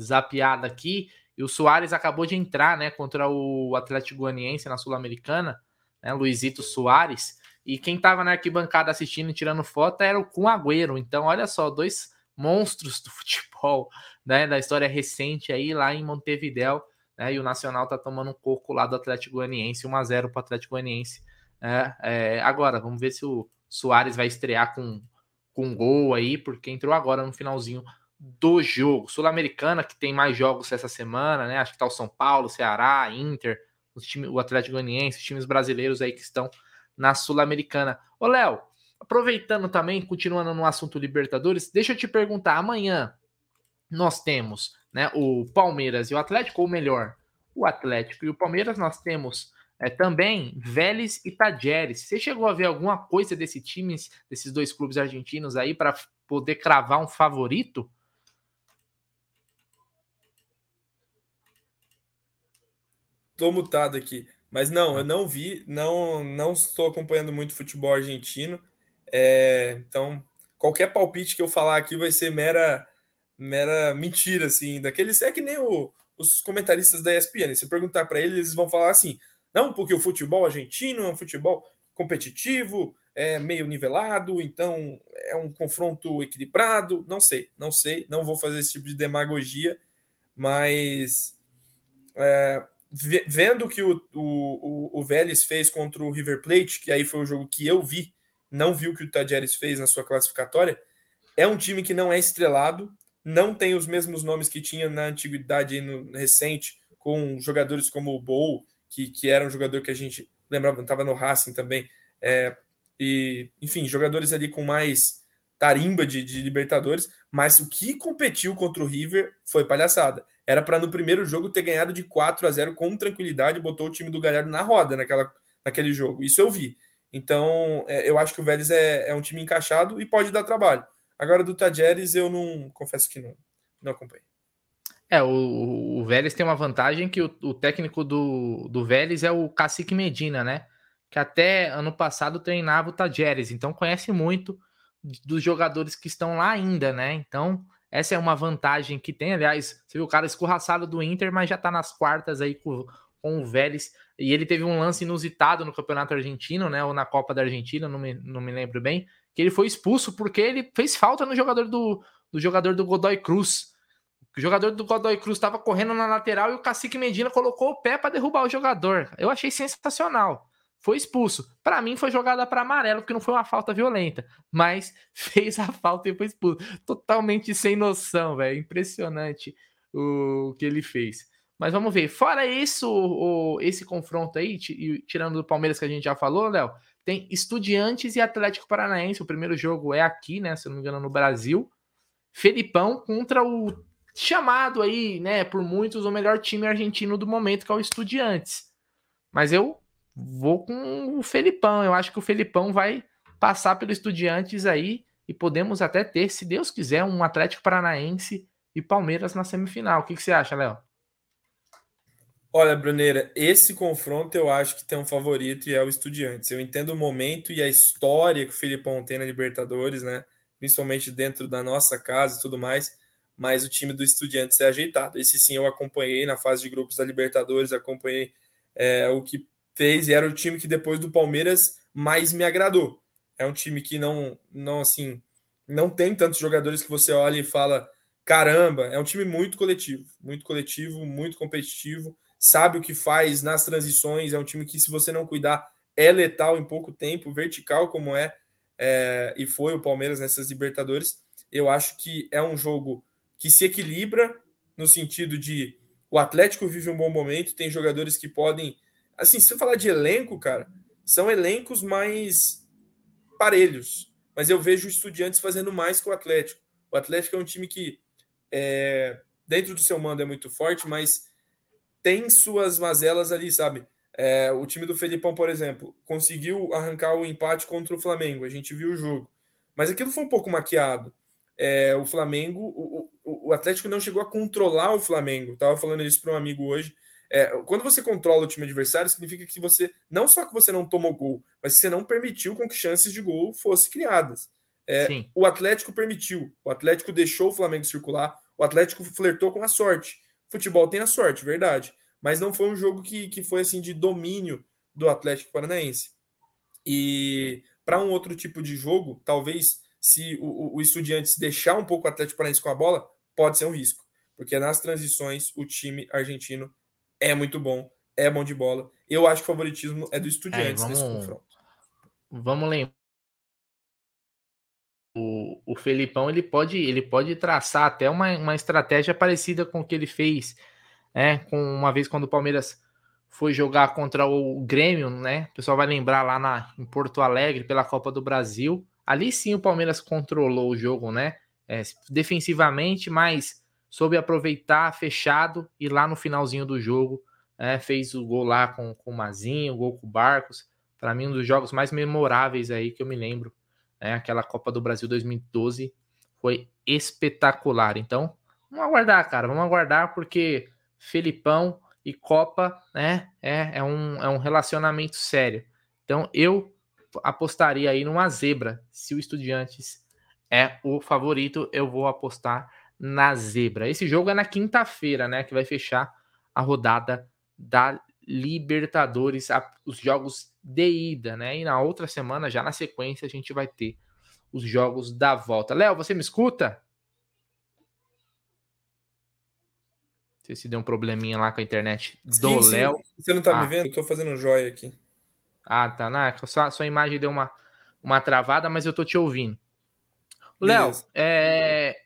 zapiada aqui e o Soares acabou de entrar, né, contra o Atlético Goianiense na Sul-Americana, né, Luizito Soares, e quem tava na arquibancada assistindo e tirando foto era o Kun Agüero. Então, olha só, dois monstros do futebol, né, da história recente aí lá em Montevidéu, né, e o Nacional tá tomando um coco lá do Atlético Goianiense, 1 a 0 para o Atlético Goianiense. É, é, agora, vamos ver se o Soares vai estrear com, com gol aí, porque entrou agora no finalzinho do jogo. Sul-Americana, que tem mais jogos essa semana, né? Acho que tá o São Paulo, Ceará, Inter, time, o Atlético Goianiense, os times brasileiros aí que estão na Sul-Americana. Ô, Léo, aproveitando também, continuando no assunto Libertadores, deixa eu te perguntar, amanhã nós temos né, o Palmeiras e o Atlético, ou melhor, o Atlético e o Palmeiras, nós temos é, também Vélez e Tajeres. Você chegou a ver alguma coisa desse time, desses dois clubes argentinos aí, para poder cravar um favorito? Tô mutado aqui. Mas não, eu não vi, não, não estou acompanhando muito futebol argentino. É, então, qualquer palpite que eu falar aqui vai ser mera, mera mentira, assim. Daqueles é que nem o, os comentaristas da ESPN. Se perguntar para eles, eles vão falar assim: não, porque o futebol argentino é um futebol competitivo, é meio nivelado, então é um confronto equilibrado. Não sei, não sei, não vou fazer esse tipo de demagogia, mas é, vendo que o, o, o Vélez fez contra o River Plate, que aí foi o jogo que eu vi, não vi o que o Tadjeres fez na sua classificatória, é um time que não é estrelado, não tem os mesmos nomes que tinha na antiguidade no recente, com jogadores como o Bol, que, que era um jogador que a gente lembrava, estava no Racing também. É, e, enfim, jogadores ali com mais tarimba de, de, Libertadores, mas o que competiu contra o River foi palhaçada. Era para no primeiro jogo ter ganhado de 4 a 0 com tranquilidade, botou o time do Galhardo na roda naquela, naquele jogo. Isso eu vi. Então, é, eu acho que o Vélez é, é, um time encaixado e pode dar trabalho. Agora, do Tajeres, eu não confesso que não, não acompanhei. É, o, o Vélez tem uma vantagem que o, o, técnico do, do Vélez é o Cacique Medina, né? Que até ano passado treinava o Tajeres, então conhece muito dos jogadores que estão lá ainda, né? Então, essa é uma vantagem que tem. Aliás, você viu o cara escorraçado do Inter, mas já tá nas quartas aí com, com o Vélez. E ele teve um lance inusitado no Campeonato Argentino, né? Ou na Copa da Argentina, não me, não me lembro bem. Que ele foi expulso porque ele fez falta no jogador do, do jogador do Godoy Cruz. O jogador do Godoy Cruz estava correndo na lateral e o Cacique Medina colocou o pé para derrubar o jogador. Eu achei sensacional. Foi expulso. Para mim foi jogada para amarelo, porque não foi uma falta violenta, mas fez a falta e foi expulso. Totalmente sem noção, velho. Impressionante o que ele fez. Mas vamos ver. Fora isso, o, esse confronto aí, tirando do Palmeiras que a gente já falou, Léo, tem Estudiantes e Atlético Paranaense. O primeiro jogo é aqui, né? Se não me engano, no Brasil. Felipão contra o chamado aí, né, por muitos, o melhor time argentino do momento, que é o Estudiantes. Mas eu vou com o Felipão. Eu acho que o Felipão vai passar pelo Estudiantes aí e podemos até ter, se Deus quiser, um Atlético Paranaense e Palmeiras na semifinal. O que, que você acha, Léo? Olha, Bruneira, esse confronto eu acho que tem um favorito e é o Estudiantes. Eu entendo o momento e a história que o Felipão tem na Libertadores, né? Principalmente dentro da nossa casa e tudo mais mas o time do Estudiantes é ajeitado. Esse sim eu acompanhei na fase de grupos da Libertadores, acompanhei é, o que fez e era o time que depois do Palmeiras mais me agradou. É um time que não, não assim, não tem tantos jogadores que você olha e fala caramba, é um time muito coletivo, muito coletivo, muito competitivo, sabe o que faz nas transições, é um time que se você não cuidar é letal em pouco tempo, vertical como é, é e foi o Palmeiras nessas Libertadores. Eu acho que é um jogo que se equilibra no sentido de o Atlético vive um bom momento, tem jogadores que podem. Assim, se eu falar de elenco, cara, são elencos mais parelhos. Mas eu vejo o Estudiantes fazendo mais que o Atlético. O Atlético é um time que é, dentro do seu mando é muito forte, mas tem suas mazelas ali, sabe? É, o time do Felipão, por exemplo, conseguiu arrancar o empate contra o Flamengo. A gente viu o jogo. Mas aquilo foi um pouco maquiado. É, o Flamengo, o, o, o, Atlético não chegou a controlar o Flamengo. Estava falando isso para um amigo hoje. É, quando você controla o time adversário, significa que você não só que você não tomou gol, mas você não permitiu com que chances de gol fossem criadas. É, o Atlético permitiu, o Atlético deixou o Flamengo circular, o Atlético flertou com a sorte. Futebol tem a sorte, verdade. Mas não foi um jogo que, que foi assim de domínio do Atlético Paranaense. E para um outro tipo de jogo, talvez se o, o Estudiantes deixar um pouco o Atlético Paranaense com a bola, pode ser um risco. Porque nas transições o time argentino é muito bom, é bom de bola. Eu acho que o favoritismo é do Estudiantes é, vamos, nesse confronto. Vamos lembrar o, o Felipão ele pode, ele pode traçar até uma, uma estratégia parecida com o que ele fez, né? Com uma vez quando o Palmeiras foi jogar contra o Grêmio, né? O pessoal vai lembrar lá na, em Porto Alegre pela Copa do Brasil. Ali sim o Palmeiras controlou o jogo, né? É, defensivamente, mas soube aproveitar fechado e lá no finalzinho do jogo é, fez o gol lá com, com o Mazinho, o gol com o Barcos. Para mim, um dos jogos mais memoráveis aí que eu me lembro né? Aquela Copa do Brasil 2012 foi espetacular. Então, vamos aguardar, cara. Vamos aguardar porque Felipão e Copa, né? É, é, um, é um relacionamento sério. Então, eu apostaria aí numa zebra. Se o Estudiantes é o favorito, eu vou apostar na zebra. Esse jogo é na quinta-feira, né? Que vai fechar a rodada da Libertadores, a, os jogos de ida, né? E na outra semana, já na sequência, a gente vai ter os jogos da volta. Léo, você me escuta? Não sei se deu um probleminha lá com a internet do Léo. Você não tá ah. me vendo? Eu tô fazendo um joia aqui. Ah, tá. Na, sua, sua imagem deu uma, uma travada, mas eu tô te ouvindo. Léo, é,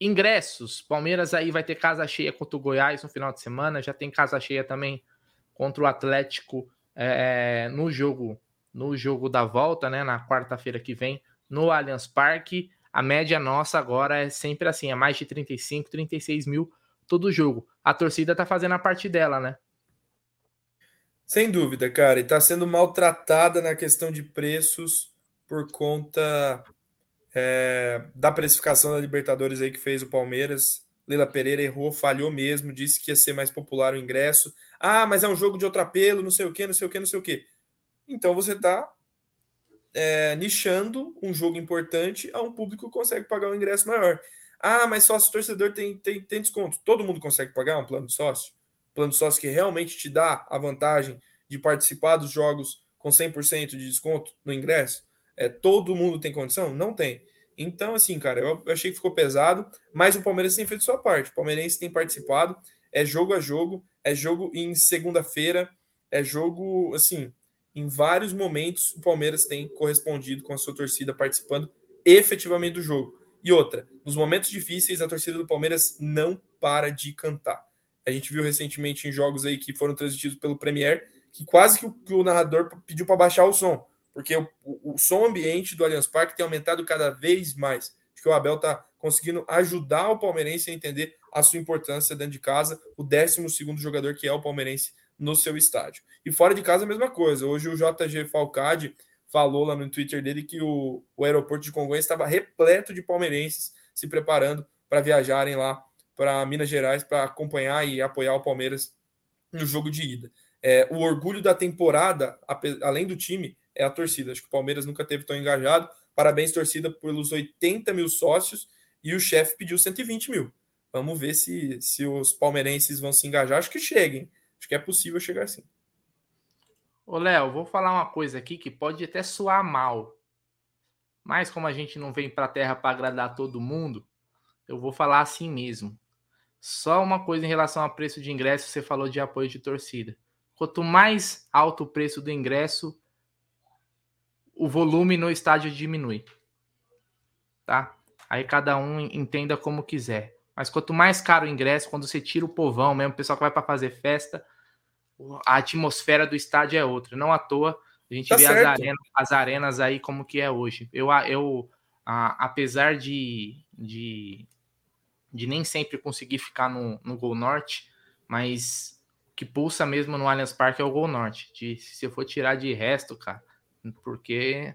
ingressos. Palmeiras aí vai ter casa cheia contra o Goiás no final de semana. Já tem casa cheia também contra o Atlético é, no jogo no jogo da volta, né, na quarta-feira que vem, no Allianz Parque. A média nossa agora é sempre assim, é mais de 35, 36 mil todo jogo. A torcida tá fazendo a parte dela, né? Sem dúvida, cara. E tá sendo maltratada na questão de preços por conta é, da precificação da Libertadores aí que fez o Palmeiras. Leila Pereira errou, falhou mesmo, disse que ia ser mais popular o ingresso. Ah, mas é um jogo de outro apelo, não sei o que, não sei o que, não sei o que. Então você está é, nichando um jogo importante a um público que consegue pagar um ingresso maior. Ah, mas sócio torcedor tem, tem, tem desconto. Todo mundo consegue pagar um plano de sócio? Plano de sócio que realmente te dá a vantagem de participar dos jogos com 100% de desconto no ingresso? É, todo mundo tem condição? Não tem. Então, assim, cara, eu achei que ficou pesado, mas o Palmeiras tem feito sua parte. O Palmeirense tem participado, é jogo a jogo, é jogo em segunda-feira, é jogo, assim, em vários momentos o Palmeiras tem correspondido com a sua torcida participando efetivamente do jogo. E outra, nos momentos difíceis, a torcida do Palmeiras não para de cantar. A gente viu recentemente em jogos aí que foram transmitidos pelo Premier, que quase que o, que o narrador pediu para baixar o som, porque o, o, o, som ambiente do Allianz Parque tem aumentado cada vez mais. Acho que o Abel está conseguindo ajudar o palmeirense a entender a sua importância dentro de casa, o 12 jogador que é o palmeirense no seu estádio. E fora de casa a mesma coisa. Hoje o JG Falcade falou lá no Twitter dele que o, o aeroporto de Congonhas estava repleto de palmeirenses se preparando para viajarem lá para Minas Gerais para acompanhar e apoiar o Palmeiras no jogo de ida. É, o orgulho da temporada, além do time, é a torcida. Acho que o Palmeiras nunca teve tão engajado. Parabéns, torcida, pelos 80 mil sócios e o chefe pediu 120 mil. Vamos ver se, se os palmeirenses vão se engajar. Acho que cheguem. Acho que é possível chegar assim. Ô, Léo, vou falar uma coisa aqui que pode até soar mal. Mas como a gente não vem para a Terra para agradar todo mundo, eu vou falar assim mesmo. Só uma coisa em relação ao preço de ingresso, você falou de apoio de torcida. Quanto mais alto o preço do ingresso, o volume no estádio diminui. Tá? Aí cada um entenda como quiser. Mas quanto mais caro o ingresso, quando você tira o povão mesmo, o pessoal que vai para fazer festa, a atmosfera do estádio é outra. Não à toa a gente tá vê as arenas, as arenas, aí como que é hoje. Eu, eu a, apesar de, de de nem sempre conseguir ficar no, no Gol Norte, mas o que pulsa mesmo no Allianz Parque é o Gol Norte. De, se eu for tirar de resto, cara, porque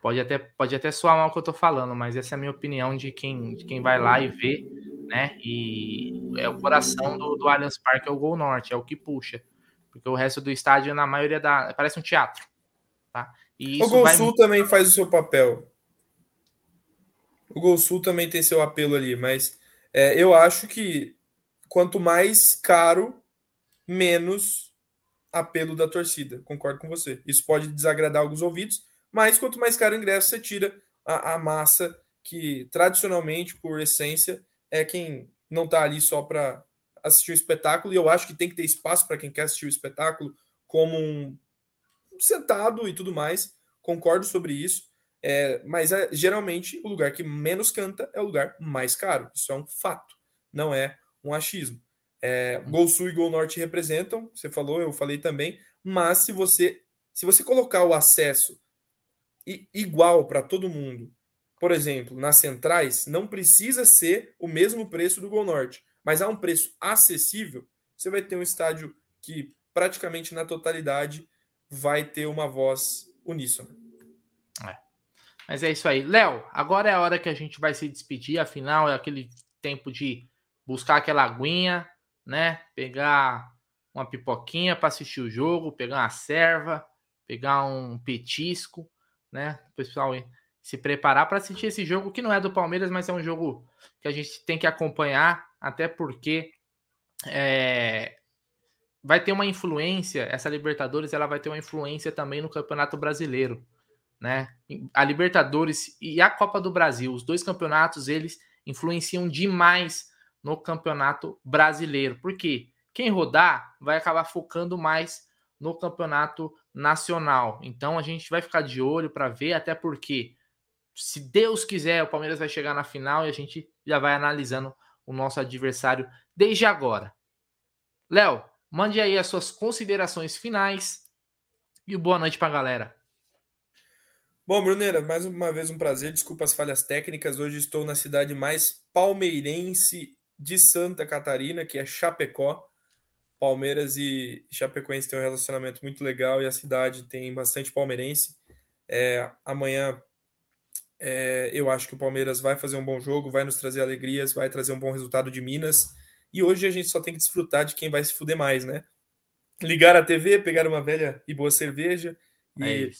pode até, pode até soar mal o que eu tô falando, mas essa é a minha opinião de quem, de quem vai lá e vê, né? E é o coração do, do Allianz Parque, é o Gol Norte, é o que puxa. Porque o resto do estádio, na maioria da. Parece um teatro. Tá? E o Gol vai... Sul também faz o seu papel. O Gol Sul também tem seu apelo ali, mas é, eu acho que quanto mais caro, menos apelo da torcida. Concordo com você. Isso pode desagradar alguns ouvidos, mas quanto mais caro o ingresso, você tira a, a massa que, tradicionalmente, por essência, é quem não está ali só para assistir o espetáculo. E eu acho que tem que ter espaço para quem quer assistir o espetáculo, como um sentado e tudo mais. Concordo sobre isso. É, mas é, geralmente o lugar que menos canta é o lugar mais caro. Isso é um fato, não é um achismo. É, Gol Sul e Gol Norte representam, você falou, eu falei também, mas se você se você colocar o acesso igual para todo mundo, por exemplo, nas centrais, não precisa ser o mesmo preço do Gol Norte, mas há um preço acessível, você vai ter um estádio que praticamente na totalidade vai ter uma voz uníssona. É. Mas é isso aí. Léo, agora é a hora que a gente vai se despedir. Afinal, é aquele tempo de buscar aquela aguinha, né? Pegar uma pipoquinha para assistir o jogo, pegar uma serva, pegar um petisco, né? O pessoal se preparar para assistir esse jogo que não é do Palmeiras, mas é um jogo que a gente tem que acompanhar, até porque é, vai ter uma influência. Essa Libertadores ela vai ter uma influência também no Campeonato Brasileiro né? A Libertadores e a Copa do Brasil, os dois campeonatos, eles influenciam demais no Campeonato Brasileiro. Por quê? Quem rodar vai acabar focando mais no Campeonato Nacional. Então a gente vai ficar de olho para ver, até porque, se Deus quiser, o Palmeiras vai chegar na final e a gente já vai analisando o nosso adversário desde agora. Léo, mande aí as suas considerações finais e boa noite para a galera. Bom, Bruneira, mais uma vez um prazer. Desculpa as falhas técnicas. Hoje estou na cidade mais palmeirense de Santa Catarina, que é Chapecó. Palmeiras e Chapecoense têm um relacionamento muito legal e a cidade tem bastante palmeirense. É, amanhã é, eu acho que o Palmeiras vai fazer um bom jogo, vai nos trazer alegrias, vai trazer um bom resultado de Minas. E hoje a gente só tem que desfrutar de quem vai se fuder mais, né? Ligar a TV, pegar uma velha e boa cerveja e é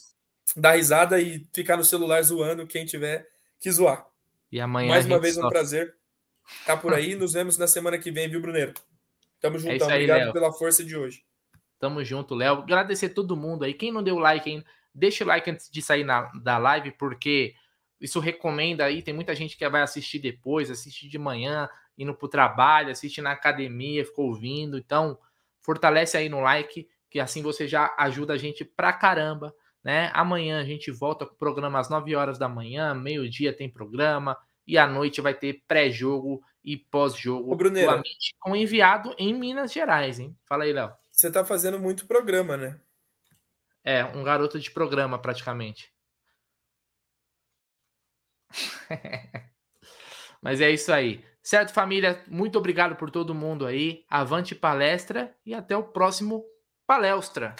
dar risada e ficar no celular zoando quem tiver que zoar. E amanhã. Mais uma vez, só... um prazer estar por aí. Nos vemos na semana que vem, viu, Bruneiro? Tamo junto. É Obrigado Léo. pela força de hoje. Tamo junto, Léo. Agradecer todo mundo aí. Quem não deu like ainda, deixa o like antes de sair na, da live, porque isso recomenda aí. Tem muita gente que vai assistir depois, assistir de manhã, indo pro trabalho, assiste na academia, ficou ouvindo. Então, fortalece aí no like, que assim você já ajuda a gente pra caramba né? Amanhã a gente volta com o programa às 9 horas da manhã, meio-dia tem programa, e à noite vai ter pré-jogo e pós-jogo com enviado em Minas Gerais, hein? Fala aí, Léo. Você tá fazendo muito programa, né? É, um garoto de programa, praticamente. Mas é isso aí. Certo, família? Muito obrigado por todo mundo aí. Avante palestra e até o próximo palestra.